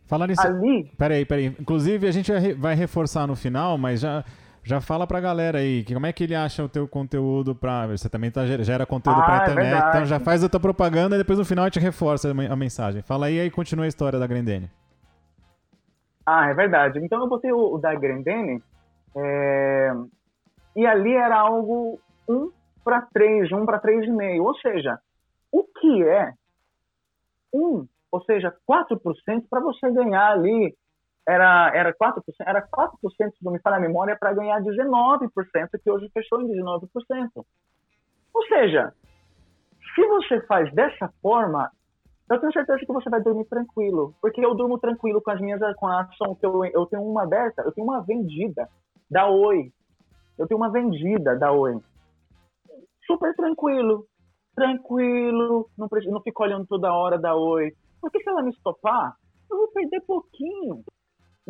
Falando isso. Ali. Peraí, peraí. Inclusive, a gente vai reforçar no final, mas já já fala pra galera aí, que como é que ele acha o teu conteúdo pra... Você também tá, gera conteúdo ah, pra é internet, é então já faz a tua propaganda e depois no final a gente reforça a mensagem. Fala aí e continua a história da Grendene. Ah, é verdade. Então eu botei o, o da Grendene é... e ali era algo 1 para 3, 1 para 3,5. Ou seja, o que é 1, ou seja, 4% para você ganhar ali era, era 4%, era 4% se não me falha a memória, para ganhar 19%, que hoje fechou em 19%. Ou seja, se você faz dessa forma, eu tenho certeza que você vai dormir tranquilo. Porque eu durmo tranquilo com as minhas com a ação que eu, eu tenho uma aberta, eu tenho uma vendida da Oi. Eu tenho uma vendida da Oi. Super tranquilo. Tranquilo. Não, não fico olhando toda hora da Oi. Porque se ela me estopar, eu vou perder pouquinho.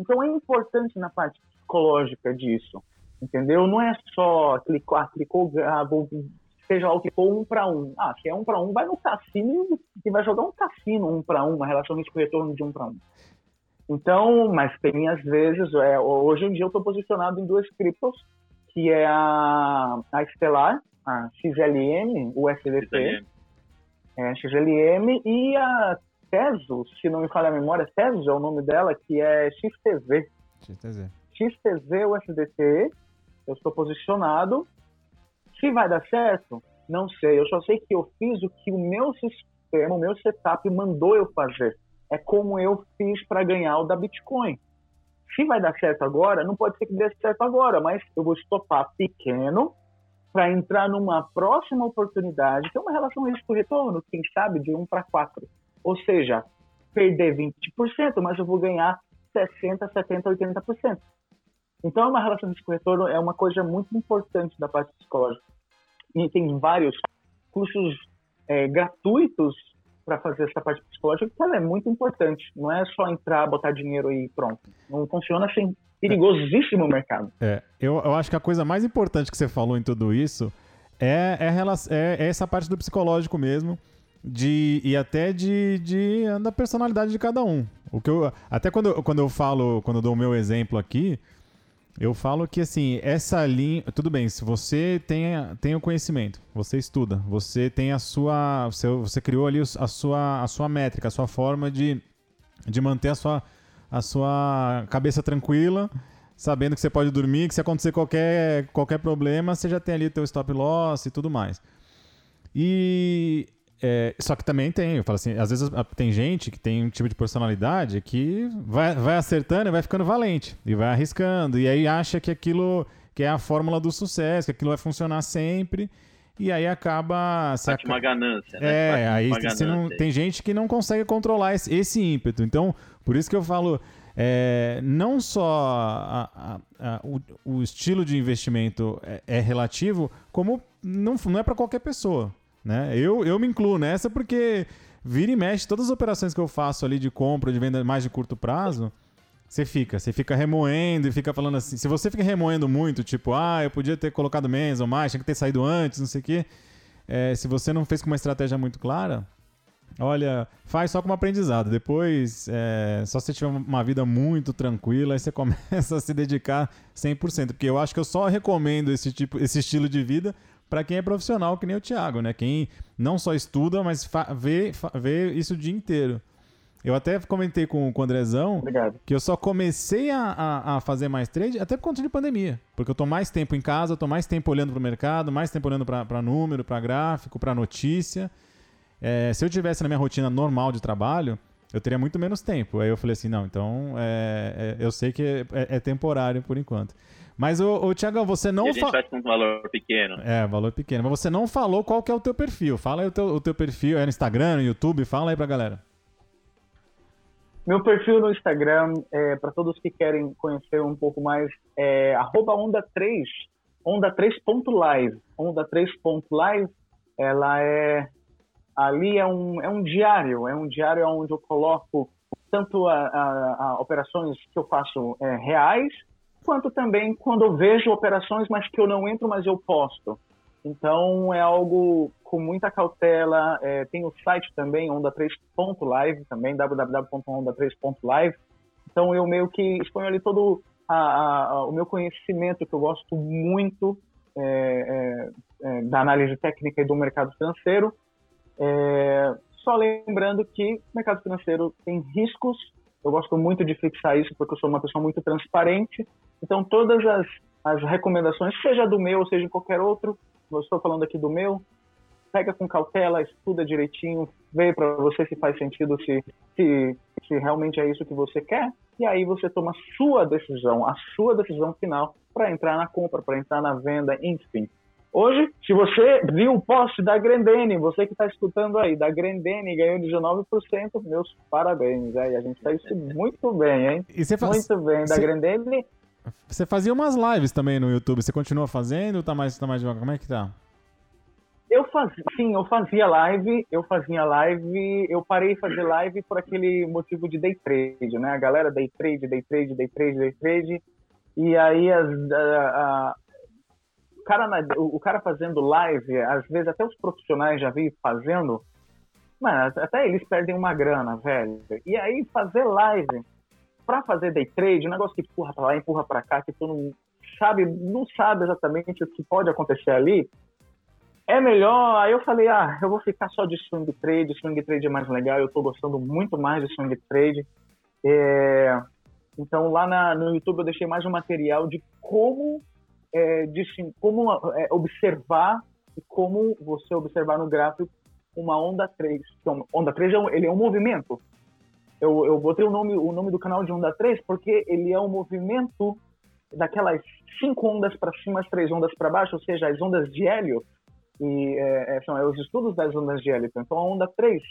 Então é importante na parte psicológica disso, entendeu? Não é só clicar, ah, clicou, ah, vou, seja lá o que for, um para um. Ah, se é um para um, vai no cassino e vai jogar um cassino um para um, uma relação risco-retorno de um para um. Então, mas tem às vezes, é, hoje em dia eu estou posicionado em duas criptos, que é a, a Stellar, a XLM, o SDC, é, XLM, e a Teso, se não me falha a memória, Teso é o nome dela, que é XTZ. XTZ. XTZ USDT, eu estou posicionado. Se vai dar certo, não sei. Eu só sei que eu fiz o que o meu sistema, o meu setup mandou eu fazer. É como eu fiz para ganhar o da Bitcoin. Se vai dar certo agora, não pode ser que dê certo agora, mas eu vou estopar pequeno para entrar numa próxima oportunidade, que é uma relação risco-retorno, quem sabe, de 1 para 4. Ou seja, perder 20%, mas eu vou ganhar 60%, 70%, 80%. Então, uma relação de risco-retorno é uma coisa muito importante da parte psicológica. E tem vários cursos é, gratuitos para fazer essa parte psicológica, porque ela é muito importante. Não é só entrar, botar dinheiro e pronto. Não funciona assim. Perigosíssimo o mercado. É, eu, eu acho que a coisa mais importante que você falou em tudo isso é, é, é, é essa parte do psicológico mesmo de e até de, de da personalidade de cada um. O que eu, até quando, eu, quando eu falo, quando eu dou o meu exemplo aqui, eu falo que assim, essa linha, tudo bem, se você tem, tem o conhecimento, você estuda, você tem a sua, você, você criou ali a sua, a sua métrica, a sua forma de, de manter a sua, a sua cabeça tranquila, sabendo que você pode dormir, que se acontecer qualquer, qualquer problema, você já tem ali teu stop loss e tudo mais. E é, só que também tem, eu falo assim, às vezes tem gente que tem um tipo de personalidade que vai, vai acertando e vai ficando valente, e vai arriscando, e aí acha que aquilo que é a fórmula do sucesso, que aquilo vai funcionar sempre, e aí acaba... Bate uma ganância, né? É, aí você não, tem gente que não consegue controlar esse, esse ímpeto, então, por isso que eu falo... É, não só a, a, a, o, o, estilo de investimento é, é relativo, como não, não é para qualquer pessoa. Né? Eu, eu me incluo nessa porque vira e mexe, todas as operações que eu faço ali de compra, de venda mais de curto prazo, você fica, você fica remoendo e fica falando assim. Se você fica remoendo muito, tipo, ah, eu podia ter colocado menos ou mais, tinha que ter saído antes, não sei o quê. É, se você não fez com uma estratégia muito clara, olha, faz só como aprendizado. Depois, é, só se tiver uma vida muito tranquila, aí você [laughs] começa a se dedicar 100%. Porque eu acho que eu só recomendo esse tipo, esse estilo de vida para quem é profissional, que nem o Thiago, né? Quem não só estuda, mas vê, vê isso o dia inteiro. Eu até comentei com, com o Andrezão Obrigado. que eu só comecei a, a, a, fazer mais trade até por conta de pandemia. Porque eu tô mais tempo em casa, eu tô mais tempo olhando pro mercado, mais tempo olhando para número, para gráfico, para notícia. É, se eu tivesse na minha rotina normal de trabalho, eu teria muito menos tempo. Aí eu falei assim, não, então é, é, eu sei que é, é, é temporário por enquanto. Mas, o, o Tiagão, você não... E a gente fa... faz com um valor pequeno. É, valor pequeno. Mas você não falou qual que é o teu perfil. Fala aí o teu, o teu perfil, é no Instagram, no YouTube, fala aí pra galera. Meu perfil no Instagram, é, para todos que querem conhecer um pouco mais, é onda3, onda3.live. Onda3.live, ela é... Ali é um, é um diário, é um diário onde eu coloco tanto a, a, a operações que eu faço é, reais, quanto também quando eu vejo operações, mas que eu não entro, mas eu posto. Então é algo com muita cautela. É, tem o site também, onda3.live, também www.onda3.live. Então eu meio que exponho ali todo a, a, o meu conhecimento, que eu gosto muito é, é, é da análise técnica e do mercado financeiro. É, só lembrando que o mercado financeiro tem riscos eu gosto muito de fixar isso porque eu sou uma pessoa muito transparente. Então, todas as, as recomendações, seja do meu, seja de qualquer outro, eu estou falando aqui do meu, pega com cautela, estuda direitinho, vê para você se faz sentido, se, se, se realmente é isso que você quer, e aí você toma a sua decisão, a sua decisão final para entrar na compra, para entrar na venda, enfim. Hoje, se você viu o post da Grendene, você que está escutando aí, da Grendene ganhou 19%, meus parabéns. Aí a gente está isso muito bem, hein? Muito bem. Da Grendene. Você fazia umas lives também no YouTube. Você continua fazendo? Tá mais, tá mais devagar? Como é que tá? Eu fazia, sim, eu fazia live, eu fazia live, eu parei de fazer live por aquele motivo de day trade, né? A galera day trade, day trade, day trade, day trade. E aí as, a, a, cara, o cara fazendo live, às vezes até os profissionais já vi fazendo, mas até eles perdem uma grana, velho. E aí fazer live para fazer day trade, um negócio que empurra pra lá, empurra para cá, que tu não sabe, não sabe exatamente o que pode acontecer ali, é melhor. Aí eu falei, ah, eu vou ficar só de swing trade, swing trade é mais legal, eu tô gostando muito mais de swing trade. É... Então lá na, no YouTube eu deixei mais um material de como é, de como é, observar e como você observar no gráfico uma onda 3. Então, onda 3 é um, ele é um movimento. Eu, eu botei o nome, o nome do canal de onda 3 porque ele é um movimento daquelas cinco ondas para cima, as três ondas para baixo, ou seja, as ondas de hélio. E é, é são é, os estudos das ondas de hélio. Então, a onda 3,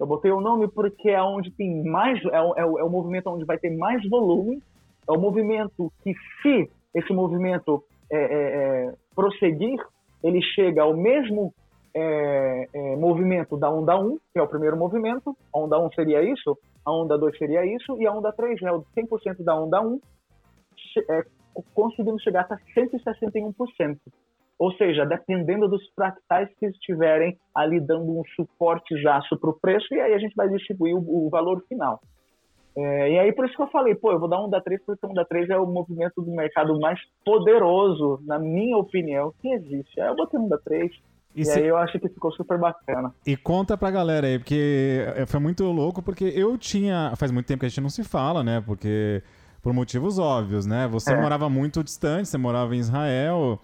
eu botei o nome porque é onde tem mais, é, é, é o movimento onde vai ter mais volume, é o movimento que se esse movimento é, é, é, prosseguir, ele chega ao mesmo é, é, movimento da onda 1, que é o primeiro movimento. A onda 1 seria isso, a onda 2 seria isso, e a onda 3 é o 100% da onda 1, é, conseguindo chegar até 161%. Ou seja, dependendo dos fractais que estiverem ali dando um suporte jaço para o preço, e aí a gente vai distribuir o, o valor final. É, e aí por isso que eu falei, pô, eu vou dar um da 3 porque um da 3 é o movimento do mercado mais poderoso, na minha opinião, que existe. Aí eu botei um da 3. E, e se... aí eu acho que ficou super bacana. E conta pra galera aí, porque é, foi muito louco, porque eu tinha. Faz muito tempo que a gente não se fala, né? Porque. Por motivos óbvios, né? Você é. morava muito distante, você morava em Israel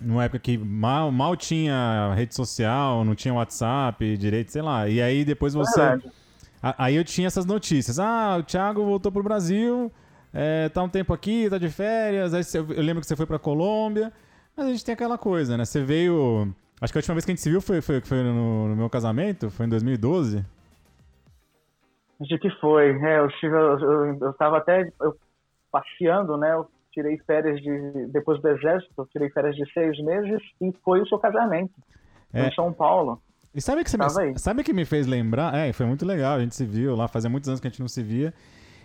numa época que mal, mal tinha rede social, não tinha WhatsApp direito, sei lá. E aí depois você. aí eu tinha essas notícias. Ah, o Thiago voltou pro Brasil, é, tá um tempo aqui, tá de férias. Aí eu lembro que você foi pra Colômbia. Mas a gente tem aquela coisa, né? Você veio. Acho que a última vez que a gente se viu foi, foi, foi no, no meu casamento, foi em 2012. Acho que foi. É, eu, eu, eu, eu tava até eu, passeando, né? Eu tirei férias de depois do exército, tirei férias de seis meses e foi o seu casamento é. em São Paulo. E sabe que você me, sabe que me fez lembrar? É, foi muito legal, a gente se viu lá, fazia muitos anos que a gente não se via.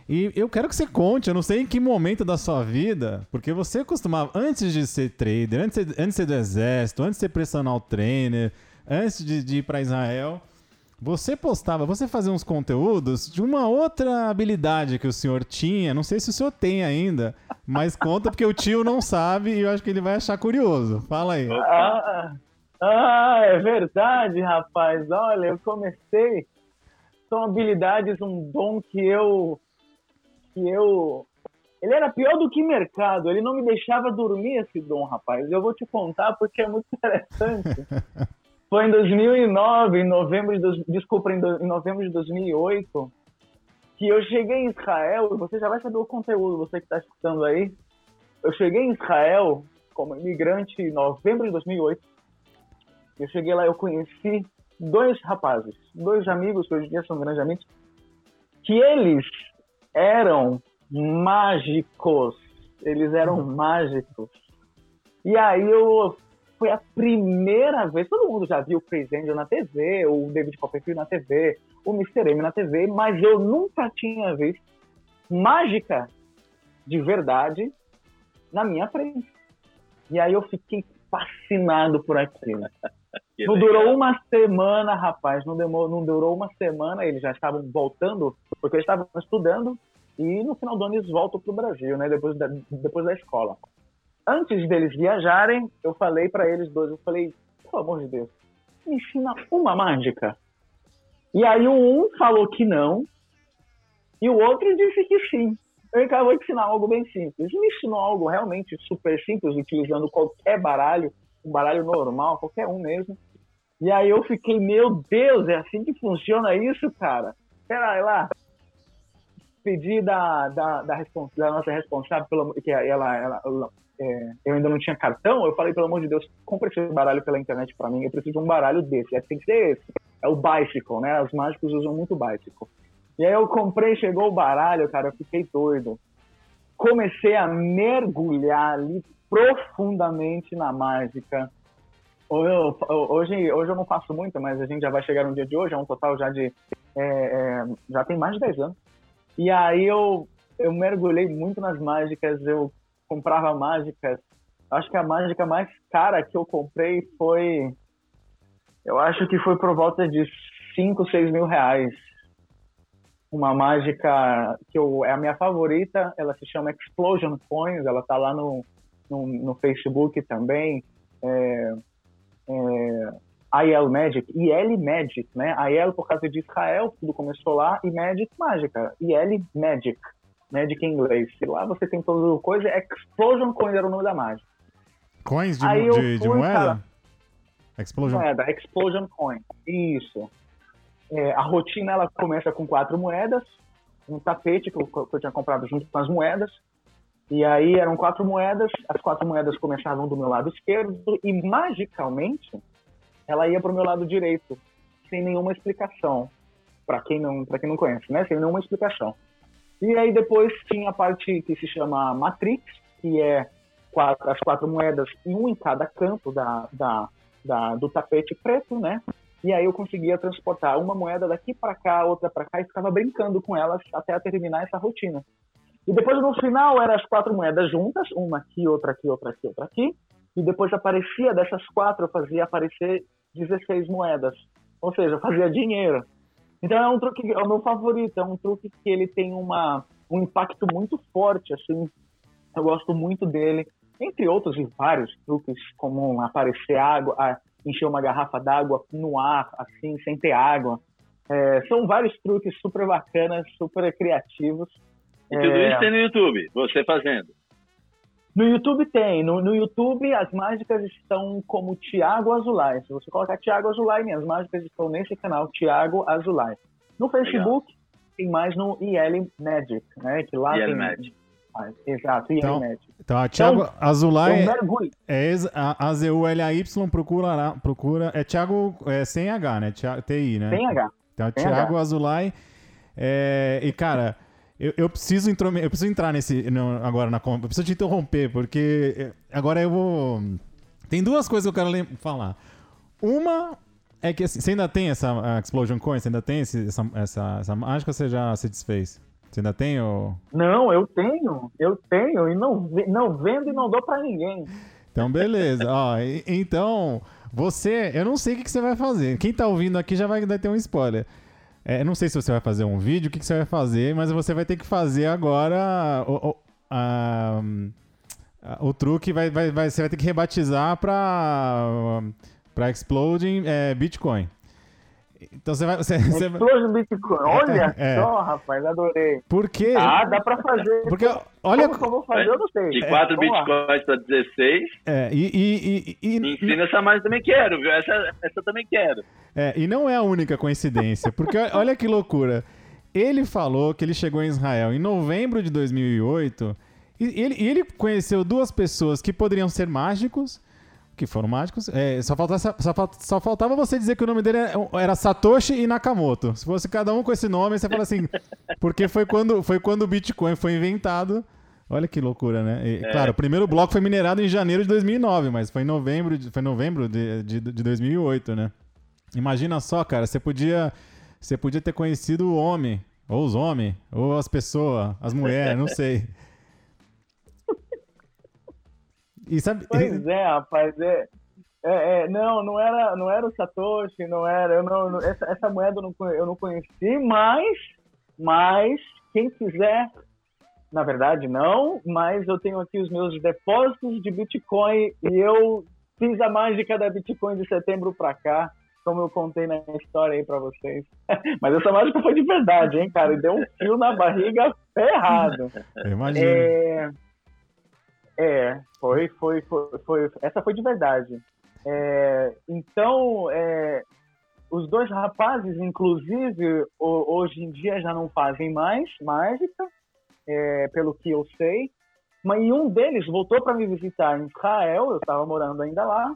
E eu quero que você conte, eu não sei em que momento da sua vida, porque você costumava, antes de ser trader, antes de, antes de ser do exército, antes de ser personal trainer, antes de, de ir para Israel, você postava, você fazia uns conteúdos de uma outra habilidade que o senhor tinha. Não sei se o senhor tem ainda, mas conta porque o tio não sabe e eu acho que ele vai achar curioso. Fala aí. Ah, ah é verdade, rapaz. Olha, eu comecei. São habilidades, um dom que eu. Que eu. Ele era pior do que mercado. Ele não me deixava dormir esse dom, rapaz. Eu vou te contar porque é muito interessante. [laughs] Foi em 2009, em novembro de, desculpa, em, em novembro de 2008, que eu cheguei em Israel, você já vai saber o conteúdo, você que está escutando aí. Eu cheguei em Israel como imigrante em novembro de 2008. Eu cheguei lá, eu conheci dois rapazes, dois amigos que hoje em dia são grandes amigos, que eles eram mágicos. Eles eram mágicos. E aí eu foi a primeira vez, todo mundo já viu o Chris Angel na TV, o David Copperfield na TV, o Mr. M na TV, mas eu nunca tinha visto mágica de verdade na minha frente. E aí eu fiquei fascinado por aquilo. Não durou uma semana, rapaz, não, demorou, não durou uma semana, eles já estavam voltando, porque eles estavam estudando, e no final do ano eles voltam para o Brasil, né, depois da, depois da escola antes deles viajarem, eu falei para eles dois, eu falei, pelo amor de Deus, me ensina uma mágica. E aí um falou que não, e o outro disse que sim. Eu acabou de ensinar algo bem simples. Me ensinou algo realmente super simples, utilizando qualquer baralho, um baralho normal, qualquer um mesmo. E aí eu fiquei, meu Deus, é assim que funciona isso, cara? Pera lá. Pedi da, da, da, da nossa responsável, pela, que ela, ela, ela é, eu ainda não tinha cartão, eu falei, pelo amor de Deus, compre esse baralho pela internet para mim, eu preciso de um baralho desse, é, tem que ser esse. É o Bicycle, né? Os mágicos usam muito Bicycle. E aí eu comprei, chegou o baralho, cara, eu fiquei doido. Comecei a mergulhar ali profundamente na mágica. Hoje, hoje eu não faço muito, mas a gente já vai chegar no dia de hoje, é um total já de. É, é, já tem mais de 10 anos. E aí eu, eu mergulhei muito nas mágicas, eu comprava mágicas. Acho que a mágica mais cara que eu comprei foi. Eu acho que foi por volta de 5, 6 mil reais. Uma mágica que eu, é a minha favorita, ela se chama Explosion Coins, ela tá lá no, no, no Facebook também. É, é, IL Magic, IL Magic, né? IL por causa de Israel, tudo começou lá, e Magic Mágica, IL Magic que em inglês. E lá você tem toda coisa, Explosion Coins era o nome da mágica. Coins de, de, fui, de moeda? Cara, Explosion. Moeda, Explosion Coin. Isso. É, a rotina ela começa com quatro moedas, um tapete que eu, que eu tinha comprado junto com as moedas. E aí eram quatro moedas, as quatro moedas começavam do meu lado esquerdo e magicamente ela ia para o meu lado direito, sem nenhuma explicação. Para quem não, para quem não conhece, né? Sem nenhuma explicação. E aí depois tinha a parte que se chama Matrix, que é quatro, as quatro moedas, um em cada canto da, da, da, do tapete preto, né? E aí eu conseguia transportar uma moeda daqui para cá, outra para cá, e ficava brincando com elas até terminar essa rotina. E depois no final eram as quatro moedas juntas, uma aqui, outra aqui, outra aqui, outra aqui. E depois aparecia dessas quatro, eu fazia aparecer 16 moedas. Ou seja, eu fazia dinheiro. Então é um truque, é o meu favorito, é um truque que ele tem uma, um impacto muito forte, assim. Eu gosto muito dele. Entre outros e vários truques, como aparecer água, encher uma garrafa d'água no ar, assim, sem ter água. É, são vários truques super bacanas, super criativos. E tudo é... isso tem no YouTube, você fazendo. No YouTube tem. No, no YouTube as mágicas estão como Tiago Azulay. Se você colocar Tiago Azulay, minhas mágicas estão nesse canal, Tiago Azulay. No Facebook Legal. tem mais no IL Magic, né? Que lá IL tem... Magic. Exato, IL Então, Magic. então a Thiago Então, Azulay é a- A-Z-U-L-A-Y, procura, procura. É Thiago é, sem H, né? Thiago, TI, né? Tem H. Então, Tem Thiago H. Azulay. É, e, cara, eu, eu preciso eu preciso entrar nesse. no- agora na conta. Eu preciso te interromper, porque eh, agora eu vou. Tem duas coisas que eu quero falar. Uma é que assim, você ainda tem essa Explosion Coin? Você ainda tem esse- essa, essa, essa mágica ou você já se desfez? Você ainda tem ou. Não, eu tenho. Eu tenho e não, não vendo e não dou pra ninguém. Então, beleza. Ó, e- então, você, eu não sei o que, que você vai fazer. Quem tá ouvindo aqui já vai, vai ter um spoiler. É, não sei se você vai fazer um vídeo, o que, que você vai fazer, mas você vai ter que fazer agora o, o, a- a- o truque. Vai, vai, vai- você vai ter que rebatizar pra, pra Exploding é, Bitcoin. Então você vai. Você, você vai Explosion Bitcoin. Olha [laughs] É. só, rapaz, adorei. por quê? Ah, dá pra fazer. Porque, olha. Como que eu vou fazer, eu não sei. De É, 4 vamos lá. bitcoins para 16. É, e, e, e, e- Me ensina essa mais também quero, viu? Essa, essa eu também quero. É, e não é a única coincidência, porque [laughs] olha que loucura. Ele falou que ele chegou em Israel em novembro de 2008 e ele, e ele conheceu duas pessoas que poderiam ser mágicos, que foram mágicos. É, só, faltava, só, só faltava você dizer que o nome dele era, era Satoshi e Nakamoto. Se fosse cada um com esse nome, você fala assim. [laughs] Porque foi quando, foi quando o Bitcoin foi inventado. Olha que loucura, né? E, Claro, o primeiro bloco foi minerado em janeiro de 2009, mas foi em novembro de, foi em novembro de, de, de 2008, né? Imagina só, cara, você podia, você podia ter conhecido o homem, ou os homens, ou as pessoas, as mulheres, não sei. [laughs] E sabe, Pois é, rapaz. É, é, é, não, não era, não era o Satoshi, não era. Eu não, essa, essa moeda eu não, eu não conheci, mas, mas quem quiser, na verdade não, mas eu tenho aqui os meus depósitos de Bitcoin e eu fiz a mágica da Bitcoin de setembro pra cá, como eu contei na história aí pra vocês. [laughs] Mas essa mágica foi de verdade, hein, cara? E deu um fio na barriga ferrado. eu imagino. É, é foi, foi, foi, foi, essa foi de verdade. É, então, é, os dois rapazes, inclusive, ho- hoje em dia já não fazem mais mágica, é, pelo que eu sei. Mas um deles voltou para me visitar em Israel, eu estava morando ainda lá,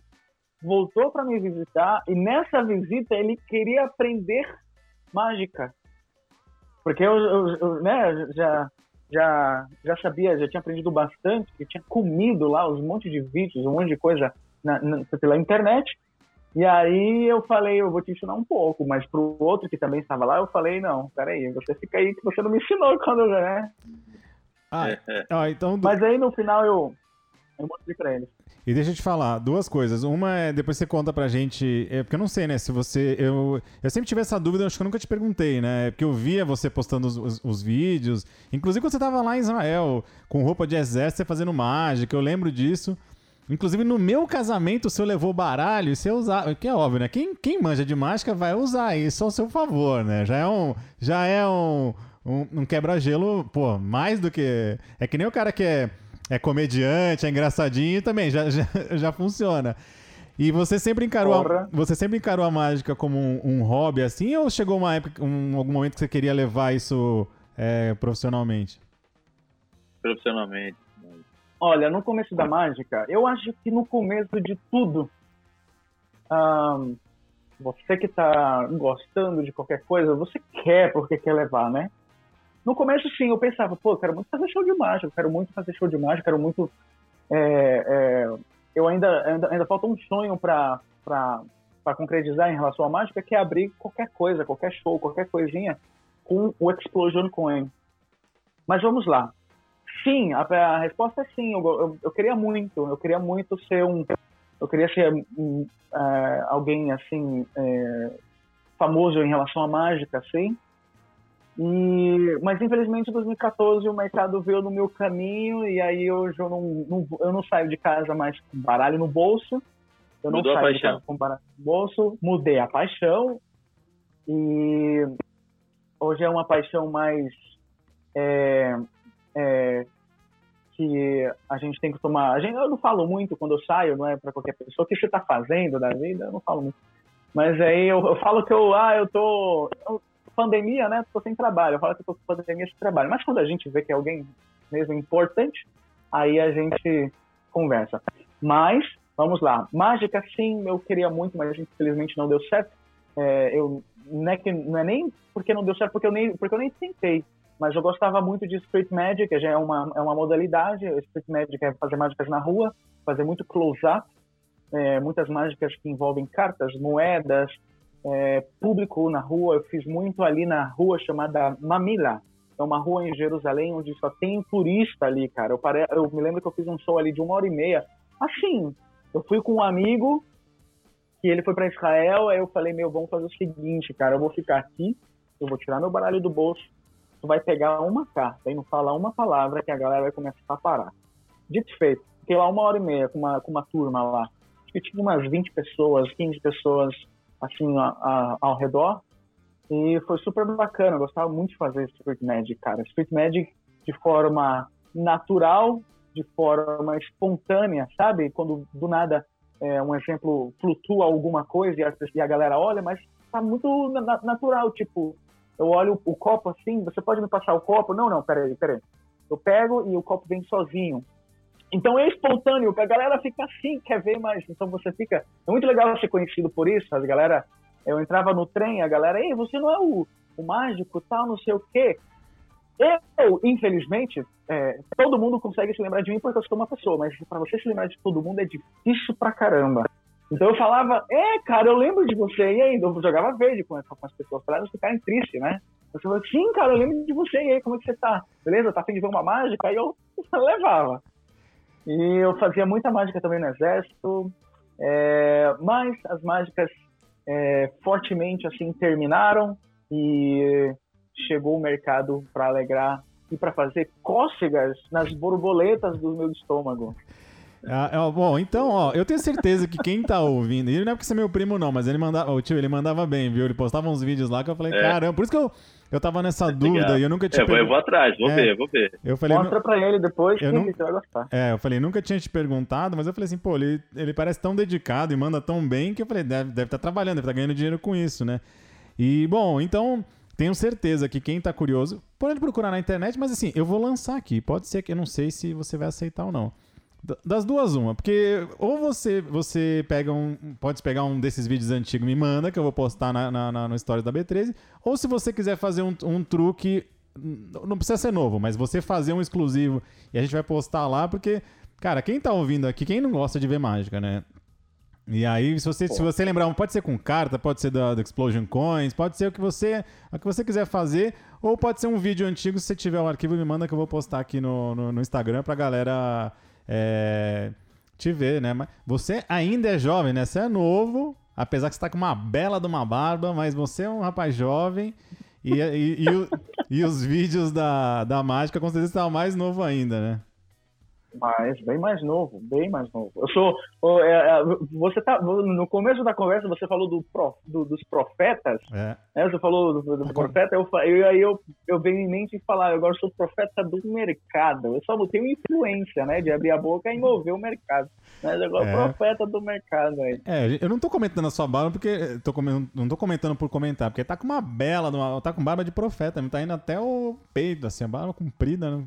voltou para me visitar e nessa visita ele queria aprender mágica. Porque eu, eu- eu, né, já, já, já sabia, já tinha aprendido bastante, eu tinha comido lá uns monte de vídeos, um monte de coisa na- na- pela internet. E aí eu falei, eu vou te ensinar um pouco, mas pro outro que também estava lá, eu falei, não, peraí, você fica aí que você não me ensinou [laughs] quando, né? Ah, ah, então, Mas aí no final eu, eu mostrei pra eles. E deixa eu te falar, duas coisas. Uma é, depois você conta pra gente, é, porque eu não sei, né, se você, eu, eu sempre tive essa dúvida, acho que eu nunca te perguntei, né, porque eu via você postando os, os- os vídeos, inclusive quando você tava lá em Israel, com roupa de exército, você fazendo mágica, eu lembro disso. Inclusive no meu casamento, o senhor levou baralho e você usava, que é óbvio, né, quem, quem manja de mágica vai usar isso ao seu favor, né, já é um, já é um, um, um quebra-gelo, pô, mais do que, é que nem o cara que é é comediante, é engraçadinho também, já, já, [laughs] já funciona. E você sempre encarou a, você sempre encarou a mágica como um, um hobby assim ou chegou uma época, um, algum momento que você queria levar isso é, profissionalmente? Profissionalmente. Olha, no começo da mágica, eu acho que no começo de tudo, você que tá gostando de qualquer coisa, você quer porque quer levar, né? No começo, sim, eu pensava, pô, eu quero muito fazer show de mágica, eu quero muito fazer show de mágica, quero muito. é, é, eu ainda, ainda, ainda falta um sonho para concretizar em relação à mágica, que é abrir qualquer coisa, qualquer show, qualquer coisinha com o Explosion Coin. Mas vamos lá. Sim, a, a resposta é sim. Eu, eu, eu, queria muito, eu queria muito ser um, eu queria ser um, uh, alguém assim uh, famoso em relação à mágica, assim. E, mas infelizmente em 2014 o mercado veio no meu caminho e aí hoje eu não, não, eu não saio de casa mais com baralho no bolso. Eu não Mudou saio de casa com baralho no bolso, mudei a paixão e hoje é uma paixão mais é, é, que a gente tem que tomar. A gente, eu não falo muito quando eu saio, não é para qualquer pessoa. O que você está fazendo da vida? Eu não falo muito. Mas aí eu, eu falo que eu, ah, eu tô. Eu, pandemia, né? Tô sem trabalho. Eu falo que tô com pandemia sem trabalho. Mas quando a gente vê que é alguém mesmo importante, aí a gente conversa. Mas, vamos lá. Mágica, sim, eu queria muito, mas infelizmente não deu certo. É, eu, não, é que, não é nem porque não deu certo, porque eu nem, porque eu nem tentei. Mas eu gostava muito de Street Magic, já é uma, é uma modalidade. Street Magic é fazer mágicas na rua, fazer muito close-up, é, muitas mágicas que envolvem cartas, moedas, é, público na rua. Eu fiz muito ali na rua chamada Mamila. É uma rua em Jerusalém onde só tem turista ali, cara. Eu, pare... eu me lembro que eu fiz um show ali de uma hora e meia. Assim, eu fui com um amigo que ele foi para Israel. Aí eu falei, meu, vamos fazer o seguinte, cara. Eu vou ficar aqui, eu vou tirar meu baralho do bolso. Tu vai pegar uma carta e não falar uma palavra que a galera vai começar a parar. Dito feito, fiquei lá uma hora e meia com uma, com uma turma lá. Acho que tinha umas 20 pessoas, 15 pessoas assim, a, a, ao redor. E foi super bacana, eu gostava muito de fazer Street Magic, cara. Street Magic de forma natural, de forma espontânea, sabe? Quando do nada, é, um exemplo, flutua alguma coisa e a, e a galera olha, mas tá muito na, natural, tipo, eu olho o, copo assim, você pode me passar o copo? Não, não, peraí, peraí. Eu pego e o copo vem sozinho. Então é espontâneo, a galera fica assim, quer ver mais. Então você fica. É muito legal ser conhecido por isso. As galera. Eu entrava no trem, a galera, ei, você não é o, o mágico, tal, não sei o quê. Eu, infelizmente, é, todo mundo consegue se lembrar de mim porque eu sou uma pessoa, mas para você se lembrar de todo mundo é difícil pra caramba. Então eu falava, é, cara, eu lembro de você. E aí, eu jogava verde com, com as pessoas para elas ficarem tristes, né? Você falava, sim, cara, eu lembro de você. E aí, como é que você tá? Beleza? Tá afim de ver uma mágica? Aí eu [laughs] levava. E eu fazia muita mágica também no exército, é, mas as mágicas é, fortemente assim terminaram e chegou o mercado para alegrar e para fazer cócegas nas borboletas do meu estômago. Ah, é, bom, então, ó, eu tenho certeza que quem tá ouvindo, ele não é porque você é meu primo, não, mas ele mandava, o tio, ele mandava bem, viu? Ele postava uns vídeos lá que eu falei, é. caramba, por isso que eu, eu tava nessa dúvida e eu nunca tinha. É, eu vou atrás, vou é, ver, vou ver. Eu falei, Mostra pra ele depois eu que ele vai gostar. É, eu falei, nunca tinha te perguntado, mas eu falei assim, pô, ele, ele parece tão dedicado e manda tão bem que eu falei, deve estar deve tá trabalhando, deve estar tá ganhando dinheiro com isso, né? E, bom, então, tenho certeza que quem tá curioso, pode procurar na internet, mas assim, eu vou lançar aqui. Pode ser que eu não sei se você vai aceitar ou não. Das duas, uma. Porque ou você você pega um. Pode pegar um desses vídeos antigos me manda, que eu vou postar na, na, na no Stories da B13. Ou se você quiser fazer um, um truque. Não precisa ser novo, mas você fazer um exclusivo e a gente vai postar lá, porque, cara, quem tá ouvindo aqui, quem não gosta de ver mágica, né? E aí, se você, se você lembrar, pode ser com carta, pode ser da, da, Explosion Coins, pode ser o que você o que você quiser fazer, ou pode ser um vídeo antigo, se você tiver o um arquivo, me manda que eu vou postar aqui no, no, no Instagram pra galera é, te ver, né? Mas você ainda é jovem, né? Você é novo, apesar que você tá com uma bela de uma barba, mas você é um rapaz jovem. E, e, e, e os vídeos da, da mágica, com certeza, está mais novo ainda, né? Mais, bem mais novo, bem mais novo. Eu sou. É, é, você tá. No começo da conversa você falou do, do dos profetas. É. Né? Você falou do, do profeta, eu, eu, aí eu, eu venho em mente falar, agora sou profeta do mercado. Eu só tenho influência, né? De abrir a boca e mover o mercado. Mas agora é. profeta do mercado aí. É, eu não tô comentando a sua barba porque. Tô, não tô comentando por comentar, porque tá com uma bela, tá com barba de profeta, tá indo até o peito, assim, a barba comprida, né?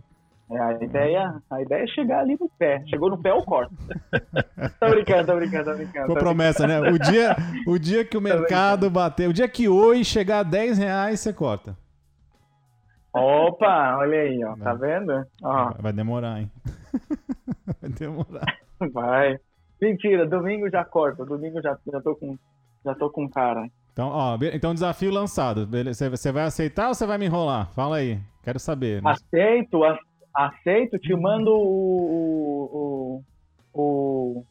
É, a ideia, a ideia é chegar ali no pé. Chegou no pé, eu corto. [laughs] tô brincando, tô brincando, tô brincando. Com promessa, né? O dia, o dia que o mercado bater, o dia que hoje chegar a 10 reais, você corta. Opa, olha aí, ó. Tá vendo? Ó. Vai demorar, hein? [laughs] Vai demorar. Vai. Mentira, domingo já corta. Domingo já, já tô com já tô com cara. Então, ó, então desafio lançado. Você vai aceitar ou você vai me enrolar? Fala aí. Quero saber. Aceito, aceito. Te mando o, o, o,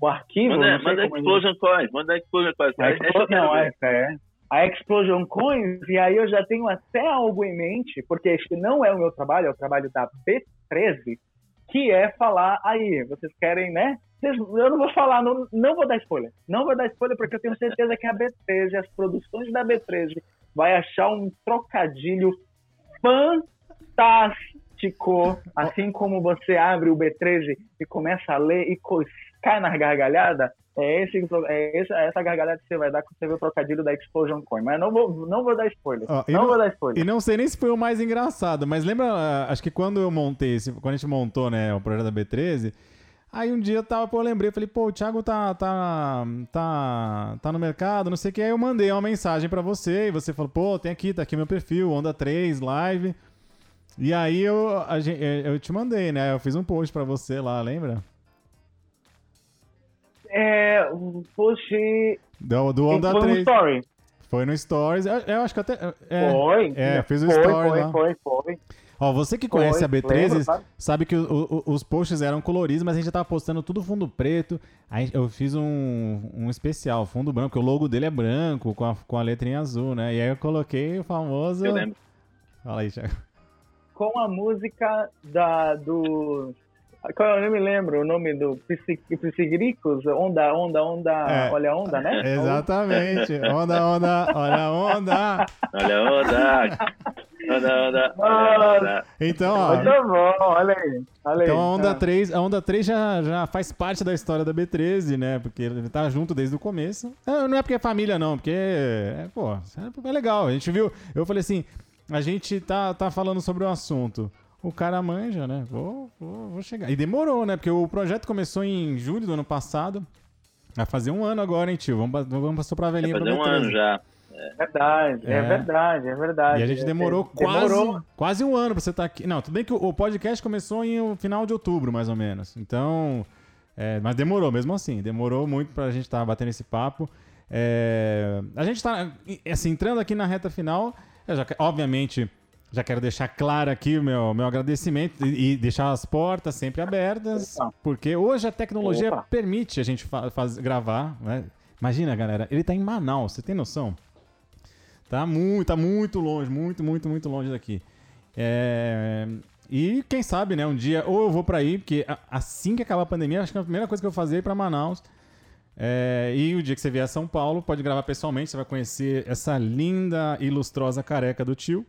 o arquivo. Manda, manda a Explosion Coins. Manda a Explosion Coins. A Explosion, não, é, é. A Explosion Coins, e aí eu já tenho até algo em mente, porque este não é o meu trabalho, é o trabalho da B13, que é falar aí, vocês querem, né? Eu não vou falar, não, não vou dar spoiler. Não vou dar spoiler porque eu tenho certeza que a B13, as produções da B13, vai achar um trocadilho fantástico. Assim como você abre o B13 e começa a ler e cai na gargalhada, é, esse, é essa, essa gargalhada que você vai dar quando você vê o trocadilho da Explosion Coin. Mas não vou, não vou dar spoiler. Não, não, vou dar spoiler. E não sei nem se foi o mais engraçado, mas lembra, ah, acho que quando eu montei, esse, quando a gente montou né, o projeto da B13, aí um dia eu tava, pô, eu lembrei, falei, pô, o Thiago tá, tá, tá, tá no mercado, não sei o que, aí eu mandei uma mensagem pra você, e você falou, pô, tem aqui, tá aqui meu perfil, Onda 3, live. E aí eu, a, eu te mandei, né? Eu fiz um post pra você lá, lembra? É, fosse. Do, do Onda foi 3. story. Foi no Stories. Eu, eu acho que até. É, foi. É, fiz o foi, Story foi, lá. Foi, foi, Ó, você que conhece foi, a B13 lembro, sabe que o, o, os posts eram coloridos, mas a gente já tava postando tudo fundo preto. Aí eu fiz um, um especial, fundo branco, porque o logo dele é branco, com a, com a letra em azul, né? E aí eu coloquei o famoso. Eu lembro. Fala aí, Thiago. Com a música da, do qual eu não me lembro o nome do Psigricos? Onda, onda, onda, é. olha a onda, né? Exatamente. Onda, onda, olha a onda. Olha a onda. Onda, onda, olha onda. Então, ó. Muito bom, olha aí. Olha então aí. a onda 3, a onda 3 já, já faz parte da história da B13, né? Porque ele tá junto desde o começo. Não é porque é família, não, porque, é, pô, é legal. A gente viu, eu falei assim, a gente tá, tá falando sobre o assunto o cara manja, né? Vou, vou, vou chegar. E demorou, né? Porque o projeto começou em julho do ano passado. Vai fazer um ano agora, hein, tio? Vamos, vamos passar pra velhinha Vai fazer um ano já. É verdade, é. é. verdade, é verdade. E a gente demorou, é, quase, demorou. quase um ano pra você estar tá aqui. Não, tudo bem que o podcast começou em final de outubro, mais ou menos. Então, é, mas demorou mesmo assim. Demorou muito pra gente estar tá batendo esse papo. É, a gente tá, assim, entrando aqui na reta final. Já, obviamente, já quero deixar claro aqui o meu, meu agradecimento e, e deixar as portas sempre abertas, porque hoje a tecnologia Opa. permite a gente fa faz, gravar. Né? Imagina, galera, ele está em Manaus, você tem noção? Tá muito, tá muito longe, muito, muito, muito longe daqui. É... E quem sabe, né, um dia, ou eu vou para aí, porque assim que acabar a pandemia, acho que a primeira coisa que eu vou fazer é ir para Manaus. É... E o dia que você vier a São Paulo, pode gravar pessoalmente, você vai conhecer essa linda e lustrosa careca do tio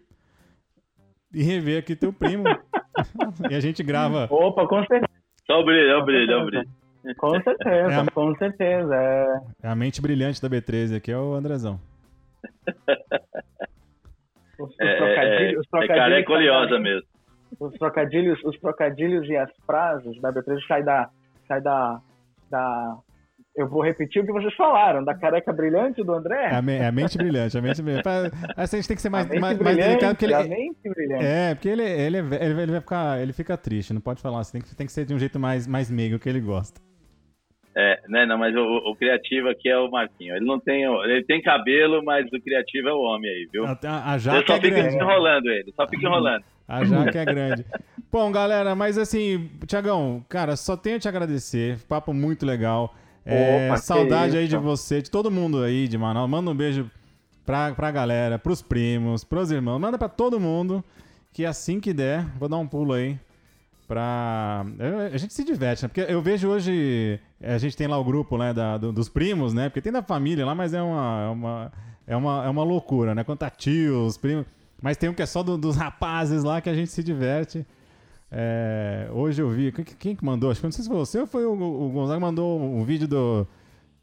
e rever aqui teu primo. [laughs] e a gente grava. Opa, com certeza. Só o brilho, é o brilho, é o brilho. Com certeza, é a... com certeza. É... é... a mente brilhante da B13 aqui, é o Andrezão. Os, os é, trocadilhos, os trocadilhos, é careca oleosa mesmo. Os trocadilhos, os trocadilhos e as frases da B13 sai da, sai da, da eu vou repetir o que vocês falaram, da careca brilhante do André. É a, me, é a mente brilhante, a mente brilhante. Essa a gente tem que ser mais, mais, mais delicado, porque ele. A mente brilhante. É, porque ele, ele, ele, ele, vai ficar, ele fica triste, não pode falar assim, tem que, tem que ser de um jeito mais, mais meigo que ele gosta. É, né, não, mas o, o, criativo aqui é o Marquinho. Ele não tem. Ele tem cabelo, mas o criativo é o homem aí, viu? A, a jaca Eu só é fica grande. enrolando ele, só fica enrolando. [laughs] A jaca é grande. Bom, galera, mas assim, Tiagão, cara, só tenho a te agradecer. Papo muito legal. É, Opa, saudade aí de você, de todo mundo aí de Manaus. Manda um beijo pra, pra galera, pros primos, pros irmãos. Manda pra todo mundo que assim que der, vou dar um pulo aí pra. A gente se diverte, né? Porque eu vejo hoje. A gente tem lá o grupo né, da, do, dos primos, né? Porque tem da família lá, mas é uma, é uma, é uma, é uma loucura, né? Quanto a tios, primos. Mas tem um que é só do, dos rapazes lá que a gente se diverte. É, hoje eu vi. Quem que mandou? Acho que não sei se foi você ou foi o, o Gonzaga mandou um vídeo do.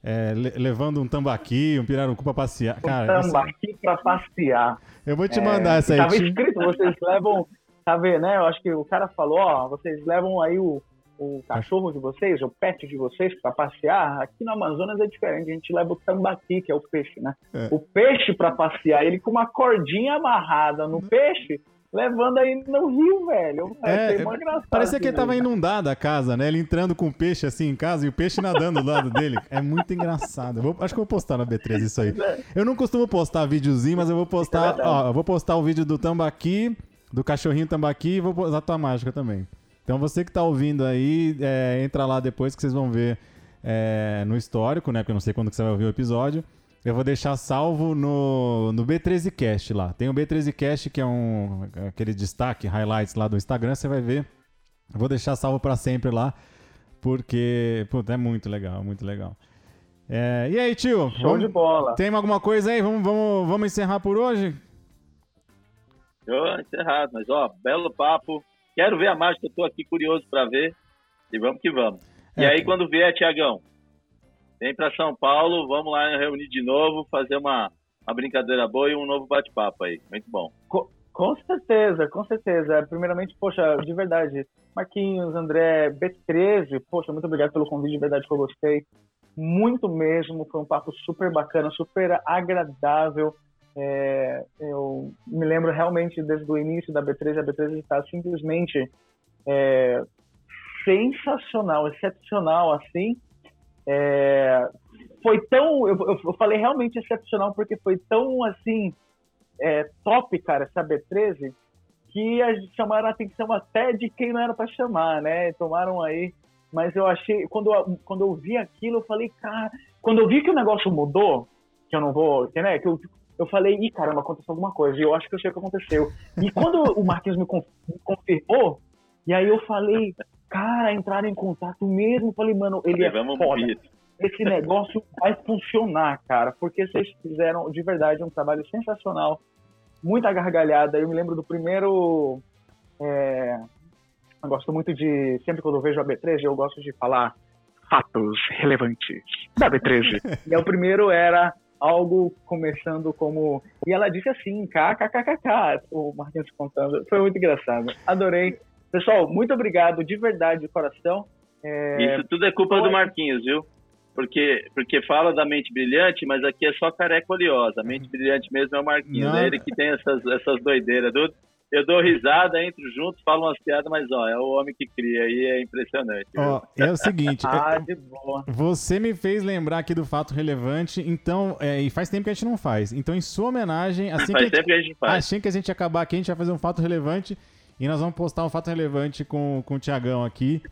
É, levando um tambaqui, um pirarucu pra passear. Cara, um tambaqui esse... pra passear. Eu vou te mandar é, essa aí. Tava escrito, vocês levam. Tá vendo, né? Eu acho que o cara falou, ó, vocês levam aí o, o cachorro de vocês, o pet de vocês para passear. Aqui no Amazonas é diferente, a gente leva o tambaqui, que é o peixe, né? É. O peixe para passear, ele com uma cordinha amarrada no peixe, levando aí no rio, velho. É, engraçado Parecia que ele tava inundada a casa, né? Ele entrando com o peixe assim em casa e o peixe nadando do lado dele. É muito engraçado. Eu vou- acho que eu vou postar na B13 isso aí. Eu não costumo postar videozinho, mas eu vou postar. verdade. ó, eu vou postar o vídeo do tambaqui, do cachorrinho tambaqui e vou postar a tua mágica também. Então você que tá ouvindo aí, é, entra lá depois que vocês vão ver é, no histórico, né? Porque eu não sei quando que você vai ouvir o episódio. Eu vou deixar salvo no, no B13Cast lá. Tem o B13Cast, que é um aquele destaque, highlights lá do Instagram, você vai ver. Eu vou deixar salvo pra sempre lá, porque puta, é muito legal, muito legal. É, e aí, tio? Show vamos- de bola. Tem alguma coisa aí? Vamos, vamos, vamos encerrar por hoje? Ô, encerrado, mas ó, belo papo. Quero ver a mágica, eu tô aqui curioso pra ver. E vamos que vamos. E É, aí, cara. quando vier, Tiagão, vem pra São Paulo, vamos lá reunir de novo, fazer uma, uma brincadeira boa e um novo bate-papo aí. Muito bom. Com certeza, com certeza. Primeiramente, poxa, de verdade, Marquinhos, André, B13, poxa, muito obrigado pelo convite, de verdade que eu gostei. Muito mesmo, foi um papo super bacana, super agradável. É, eu me lembro realmente desde o início da B13, a B13 está simplesmente é, sensacional, excepcional assim. É, foi tão, eu, eu- falei realmente excepcional porque foi tão assim é, top, cara, essa B13, que a gente chamaram a atenção até de quem não era para chamar, né? Tomaram aí. Mas eu achei, quando quando eu vi aquilo, eu falei, cara, quando eu vi que o negócio mudou, que eu não vou, né? Que eu, eu falei, ih, caramba, aconteceu alguma coisa. E eu acho que eu sei o que aconteceu. E quando o Marquinhos me confirmou, e aí eu falei, cara, entraram em contato mesmo. Falei, mano, ele é Levamos foda esse negócio vai funcionar, cara, porque vocês fizeram de verdade um trabalho sensacional, muita gargalhada. Eu me lembro do primeiro. é, eu gosto muito de. Sempre quando eu vejo a B13, eu gosto de falar fatos relevantes da B13. [laughs] e o primeiro era algo começando como. E ela disse assim, kkkk, o Marquinhos contando. Foi muito engraçado. Adorei. Pessoal, muito obrigado, de verdade, de coração. É, Isso tudo é culpa foi- do Marquinhos, viu? Porque, porque fala da mente brilhante, mas aqui é só careca oleosa. A mente brilhante mesmo é o Marquinhos. Não. É ele que tem essas, essas doideiras. Eu dou risada, entro junto, falo umas piadas, mas ó, é o homem que cria aí, é impressionante. Ó, é o seguinte, [laughs] Ah, de boa. Você me fez lembrar aqui do fato relevante, então, é, e faz tempo que a gente não faz. Então, em sua homenagem, assim Faz que, tempo que a gente faz. assim que a gente acabar aqui, a gente vai fazer um fato relevante e nós vamos postar um fato relevante com, com o Tiagão aqui.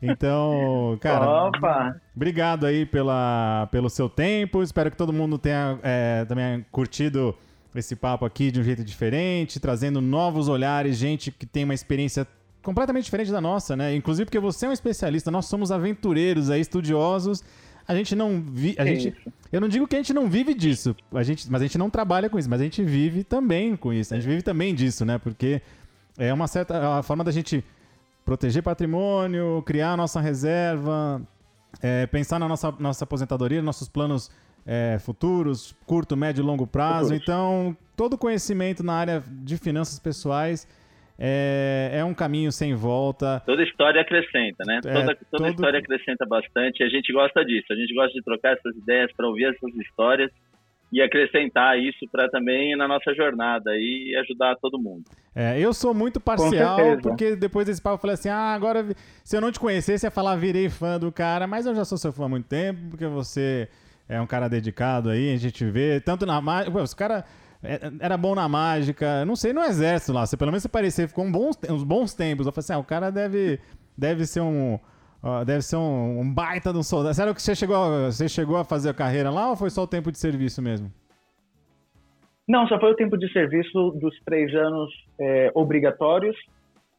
Então, cara, Opa! obrigado aí pela, pelo seu tempo. Espero que todo mundo tenha é, também curtido esse papo aqui de um jeito diferente, trazendo novos olhares, gente que tem uma experiência completamente diferente da nossa, né? Inclusive porque você é um especialista, nós somos aventureiros aí, estudiosos. A gente não vi, a gente, isso. eu não digo que a gente não vive disso, a gente, mas a gente não trabalha com isso, mas a gente vive também com isso. A gente vive também disso, né? Porque é uma certa a forma da gente proteger patrimônio, criar a nossa reserva, é, pensar na nossa, nossa aposentadoria, nossos planos é, futuros, curto, médio e longo prazo. Então, todo conhecimento na área de finanças pessoais é, é um caminho sem volta. Toda história acrescenta, né? É, toda toda todo- história acrescenta bastante. A gente gosta disso. A gente gosta de trocar essas ideias para ouvir essas histórias e acrescentar isso para também na nossa jornada e ajudar todo mundo. É, eu sou muito parcial, porque depois desse papo eu falei assim: ah, agora se eu não te conhecesse, ia falar, virei fã do cara, mas eu já sou seu fã há muito tempo, porque você é um cara dedicado aí, a gente vê, tanto na mágica. Os cara é, era bom na mágica, não sei, no exército lá, você, pelo menos você parecia, ficou um bons, uns bons tempos. Eu falei assim: ah, o cara deve, deve ser um. Ó, deve ser um, um baita de um soldado. Sério que você chegou, a- você chegou a fazer a carreira lá ou foi só o tempo de serviço mesmo? Não, só foi o tempo de serviço dos três anos é, obrigatórios.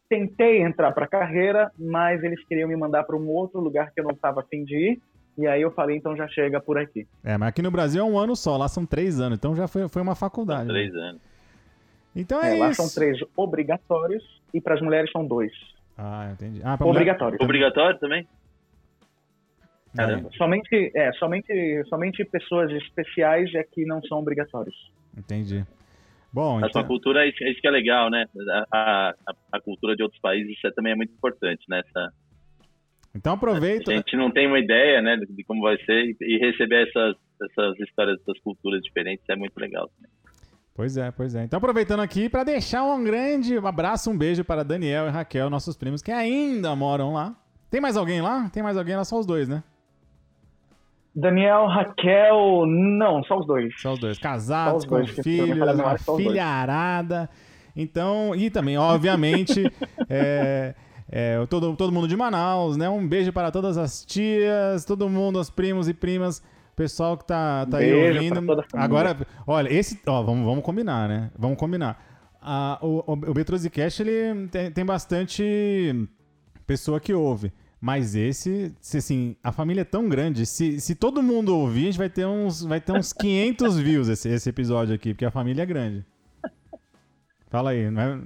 Tentei entrar para a carreira, mas eles queriam me mandar para um outro lugar que eu não estava afim de ir. E aí eu falei, então já chega por aqui. É, mas aqui no Brasil é um ano só, lá são três anos, então já foi, foi uma faculdade. né? Três anos. Então é, É, lá isso. são três obrigatórios e para as mulheres são dois. Ah, entendi. Ah, mulher- Obrigatórios. Obrigatório também? É, Caramba. Somente, é, somente, somente pessoas especiais é que não são obrigatórios. entendi. Bom, A então, sua cultura, isso isso que é legal, né? A, a, a cultura de outros países isso é- também é muito importante, né? Essa, então aproveita. a gente não tem uma ideia, né, de como vai ser e, e receber essas, essas histórias, essas culturas diferentes é muito legal. também. Pois é, pois é. Então, aproveitando aqui para deixar um grande abraço, um beijo para Daniel e Raquel, nossos primos que ainda moram lá. Tem mais alguém lá? Tem mais alguém lá? Só os dois, né? Daniel, Raquel, não, só os dois. Só os dois. Casados, os dois, com filhos, uma só os dois. filha arada. Então, e também, obviamente, [laughs] é, é, todo, todo mundo de Manaus, né? Um beijo para todas as tias, todo mundo, os primos e primas, pessoal que tá, tá aí ouvindo. Agora, olha, esse, ó, vamos, vamos combinar, né? Vamos combinar. Ah, o, o, o Betrosicast, ele tem, tem bastante pessoa que ouve. Mas esse, se, assim, a família é tão grande, se, se todo mundo ouvir, a gente vai ter uns, vai ter uns 500 [laughs] views esse, esse episódio aqui, porque a família é grande. Fala aí, não é...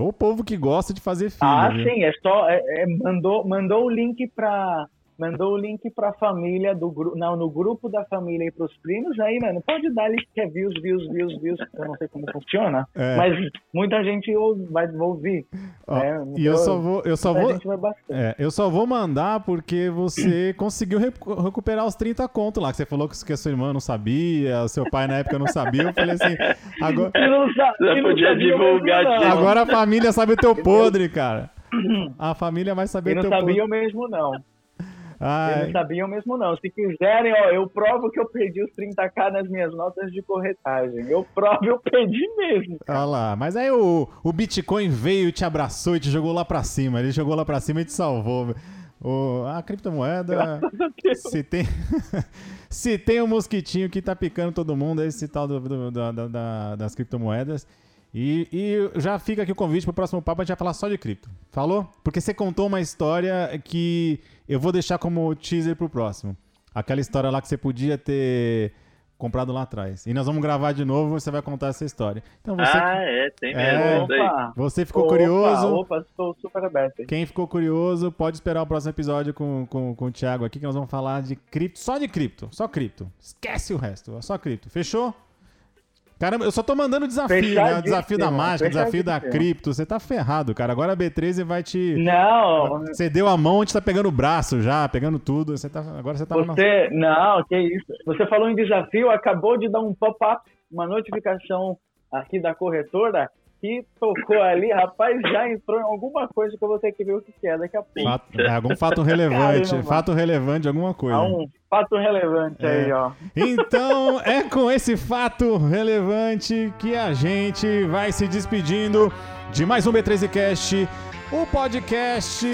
O povo que gosta de fazer filho. Ah, viu? sim, é só. é- é, mandou, mandou o link pra. Mandou o link pra família do grupo. Não, no grupo da família e pros primos, aí, mano, pode dar ali que é views, views, views, views. Eu não sei como funciona. É. Mas muita gente ouve, vai ouvir. Ó, né? e eu Então, só vou, eu só a vou, é, eu só vou mandar porque você [clears throat] conseguiu recu- recuperar os 30 contos lá, que você falou que que a sua irmã não sabia, o seu pai na época não sabia. Eu falei assim, agora, [laughs] E não sa- Já e não podia sabia divulgar mesmo, agora a família sabe o teu podre, cara. A família vai saber E o não teu podre. sabiam mesmo, não. Ai, não sabiam mesmo, não. Se quiserem, ó, eu provo que eu perdi os 30k nas minhas notas de corretagem. Eu provo, eu perdi mesmo. Olha lá, mas aí o, o Bitcoin veio, te abraçou e te jogou lá pra cima. Ele jogou lá pra cima e te salvou. O, a criptomoeda, se tem, [laughs] se tem um mosquitinho que tá picando todo mundo, é esse tal do, do- da- da- da- das criptomoedas. E, e já fica aqui o convite pro próximo papo, a gente vai falar só de cripto. Falou? Porque você contou uma história que eu vou deixar como teaser pro próximo. Aquela história lá que você podia ter comprado lá atrás. E nós vamos gravar de novo, você vai contar essa história. Então você, Ah, é, tem mesmo. É. aí. Opa, você ficou opa, curioso. Opa, estou super aberto. Quem ficou curioso, pode esperar o próximo episódio com, com, com o Thiago aqui, que nós vamos falar de cripto, só de cripto, só cripto. Esquece o resto, só cripto. Fechou? Caramba, eu só tô mandando desafio, né? Desafio da mágica, desafio da cripto. Você tá ferrado, cara. Agora a B13 vai te. Não, Você deu a mão, a gente tá pegando o braço já, pegando tudo. Você tá... Agora você tá você. Não, que isso. Você falou em desafio, acabou de dar um pop-up, uma notificação aqui da corretora que tocou ali, rapaz, já entrou em alguma coisa que eu vou ter que ver o que é daqui a pouco. Fato- é, algum fato relevante. Caramba. fato relevante alguma coisa. Há um fato relevante É. aí, ó. Então é com esse fato relevante que a gente vai se despedindo de mais um B13Cast, o podcast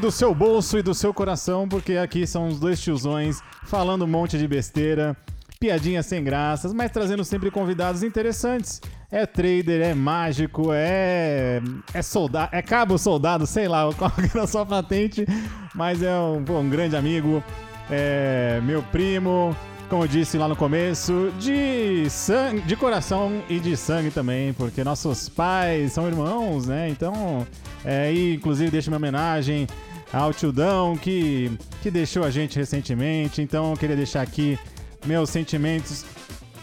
do seu bolso e do seu coração, porque aqui são os dois tiozões falando um monte de besteira, piadinhas sem graças, mas trazendo sempre convidados interessantes. É trader, é mágico, é é soldado, é cabo soldado, sei lá [laughs] qual que é a sua patente, mas é um, pô, um grande amigo, é meu primo, como eu disse lá no começo, de sangue, de coração e de sangue também, porque nossos pais são irmãos, né? Então, é, e inclusive deixo minha homenagem ao Tildão que, que deixou a gente recentemente. Então, eu queria deixar aqui meus sentimentos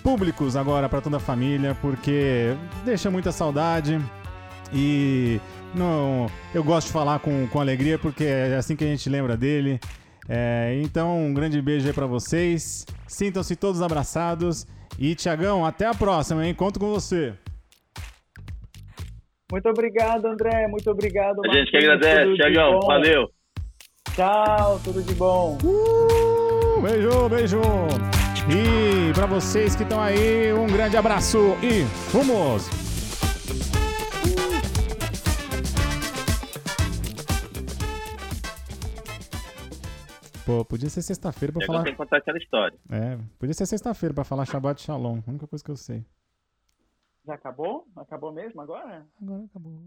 públicos agora para toda a família, porque deixa muita saudade e não, eu gosto de falar com, com alegria porque é assim que a gente lembra dele. É, então, um grande beijo aí pra vocês. Sintam-se todos abraçados. E, Tiagão, até a próxima, hein? Conto com você. Muito obrigado, André. Muito obrigado. A gente que agradece, Tiagão. Valeu. Tchau, tudo de bom. Uh, beijo, beijo. E pra vocês que estão aí, um grande abraço e fomos! Pô, podia ser sexta-feira pra E agora falar. que contar aquela história. É, podia ser sexta-feira pra falar Shabbat Shalom. A única coisa que eu sei. Já acabou? Acabou mesmo agora? Agora acabou.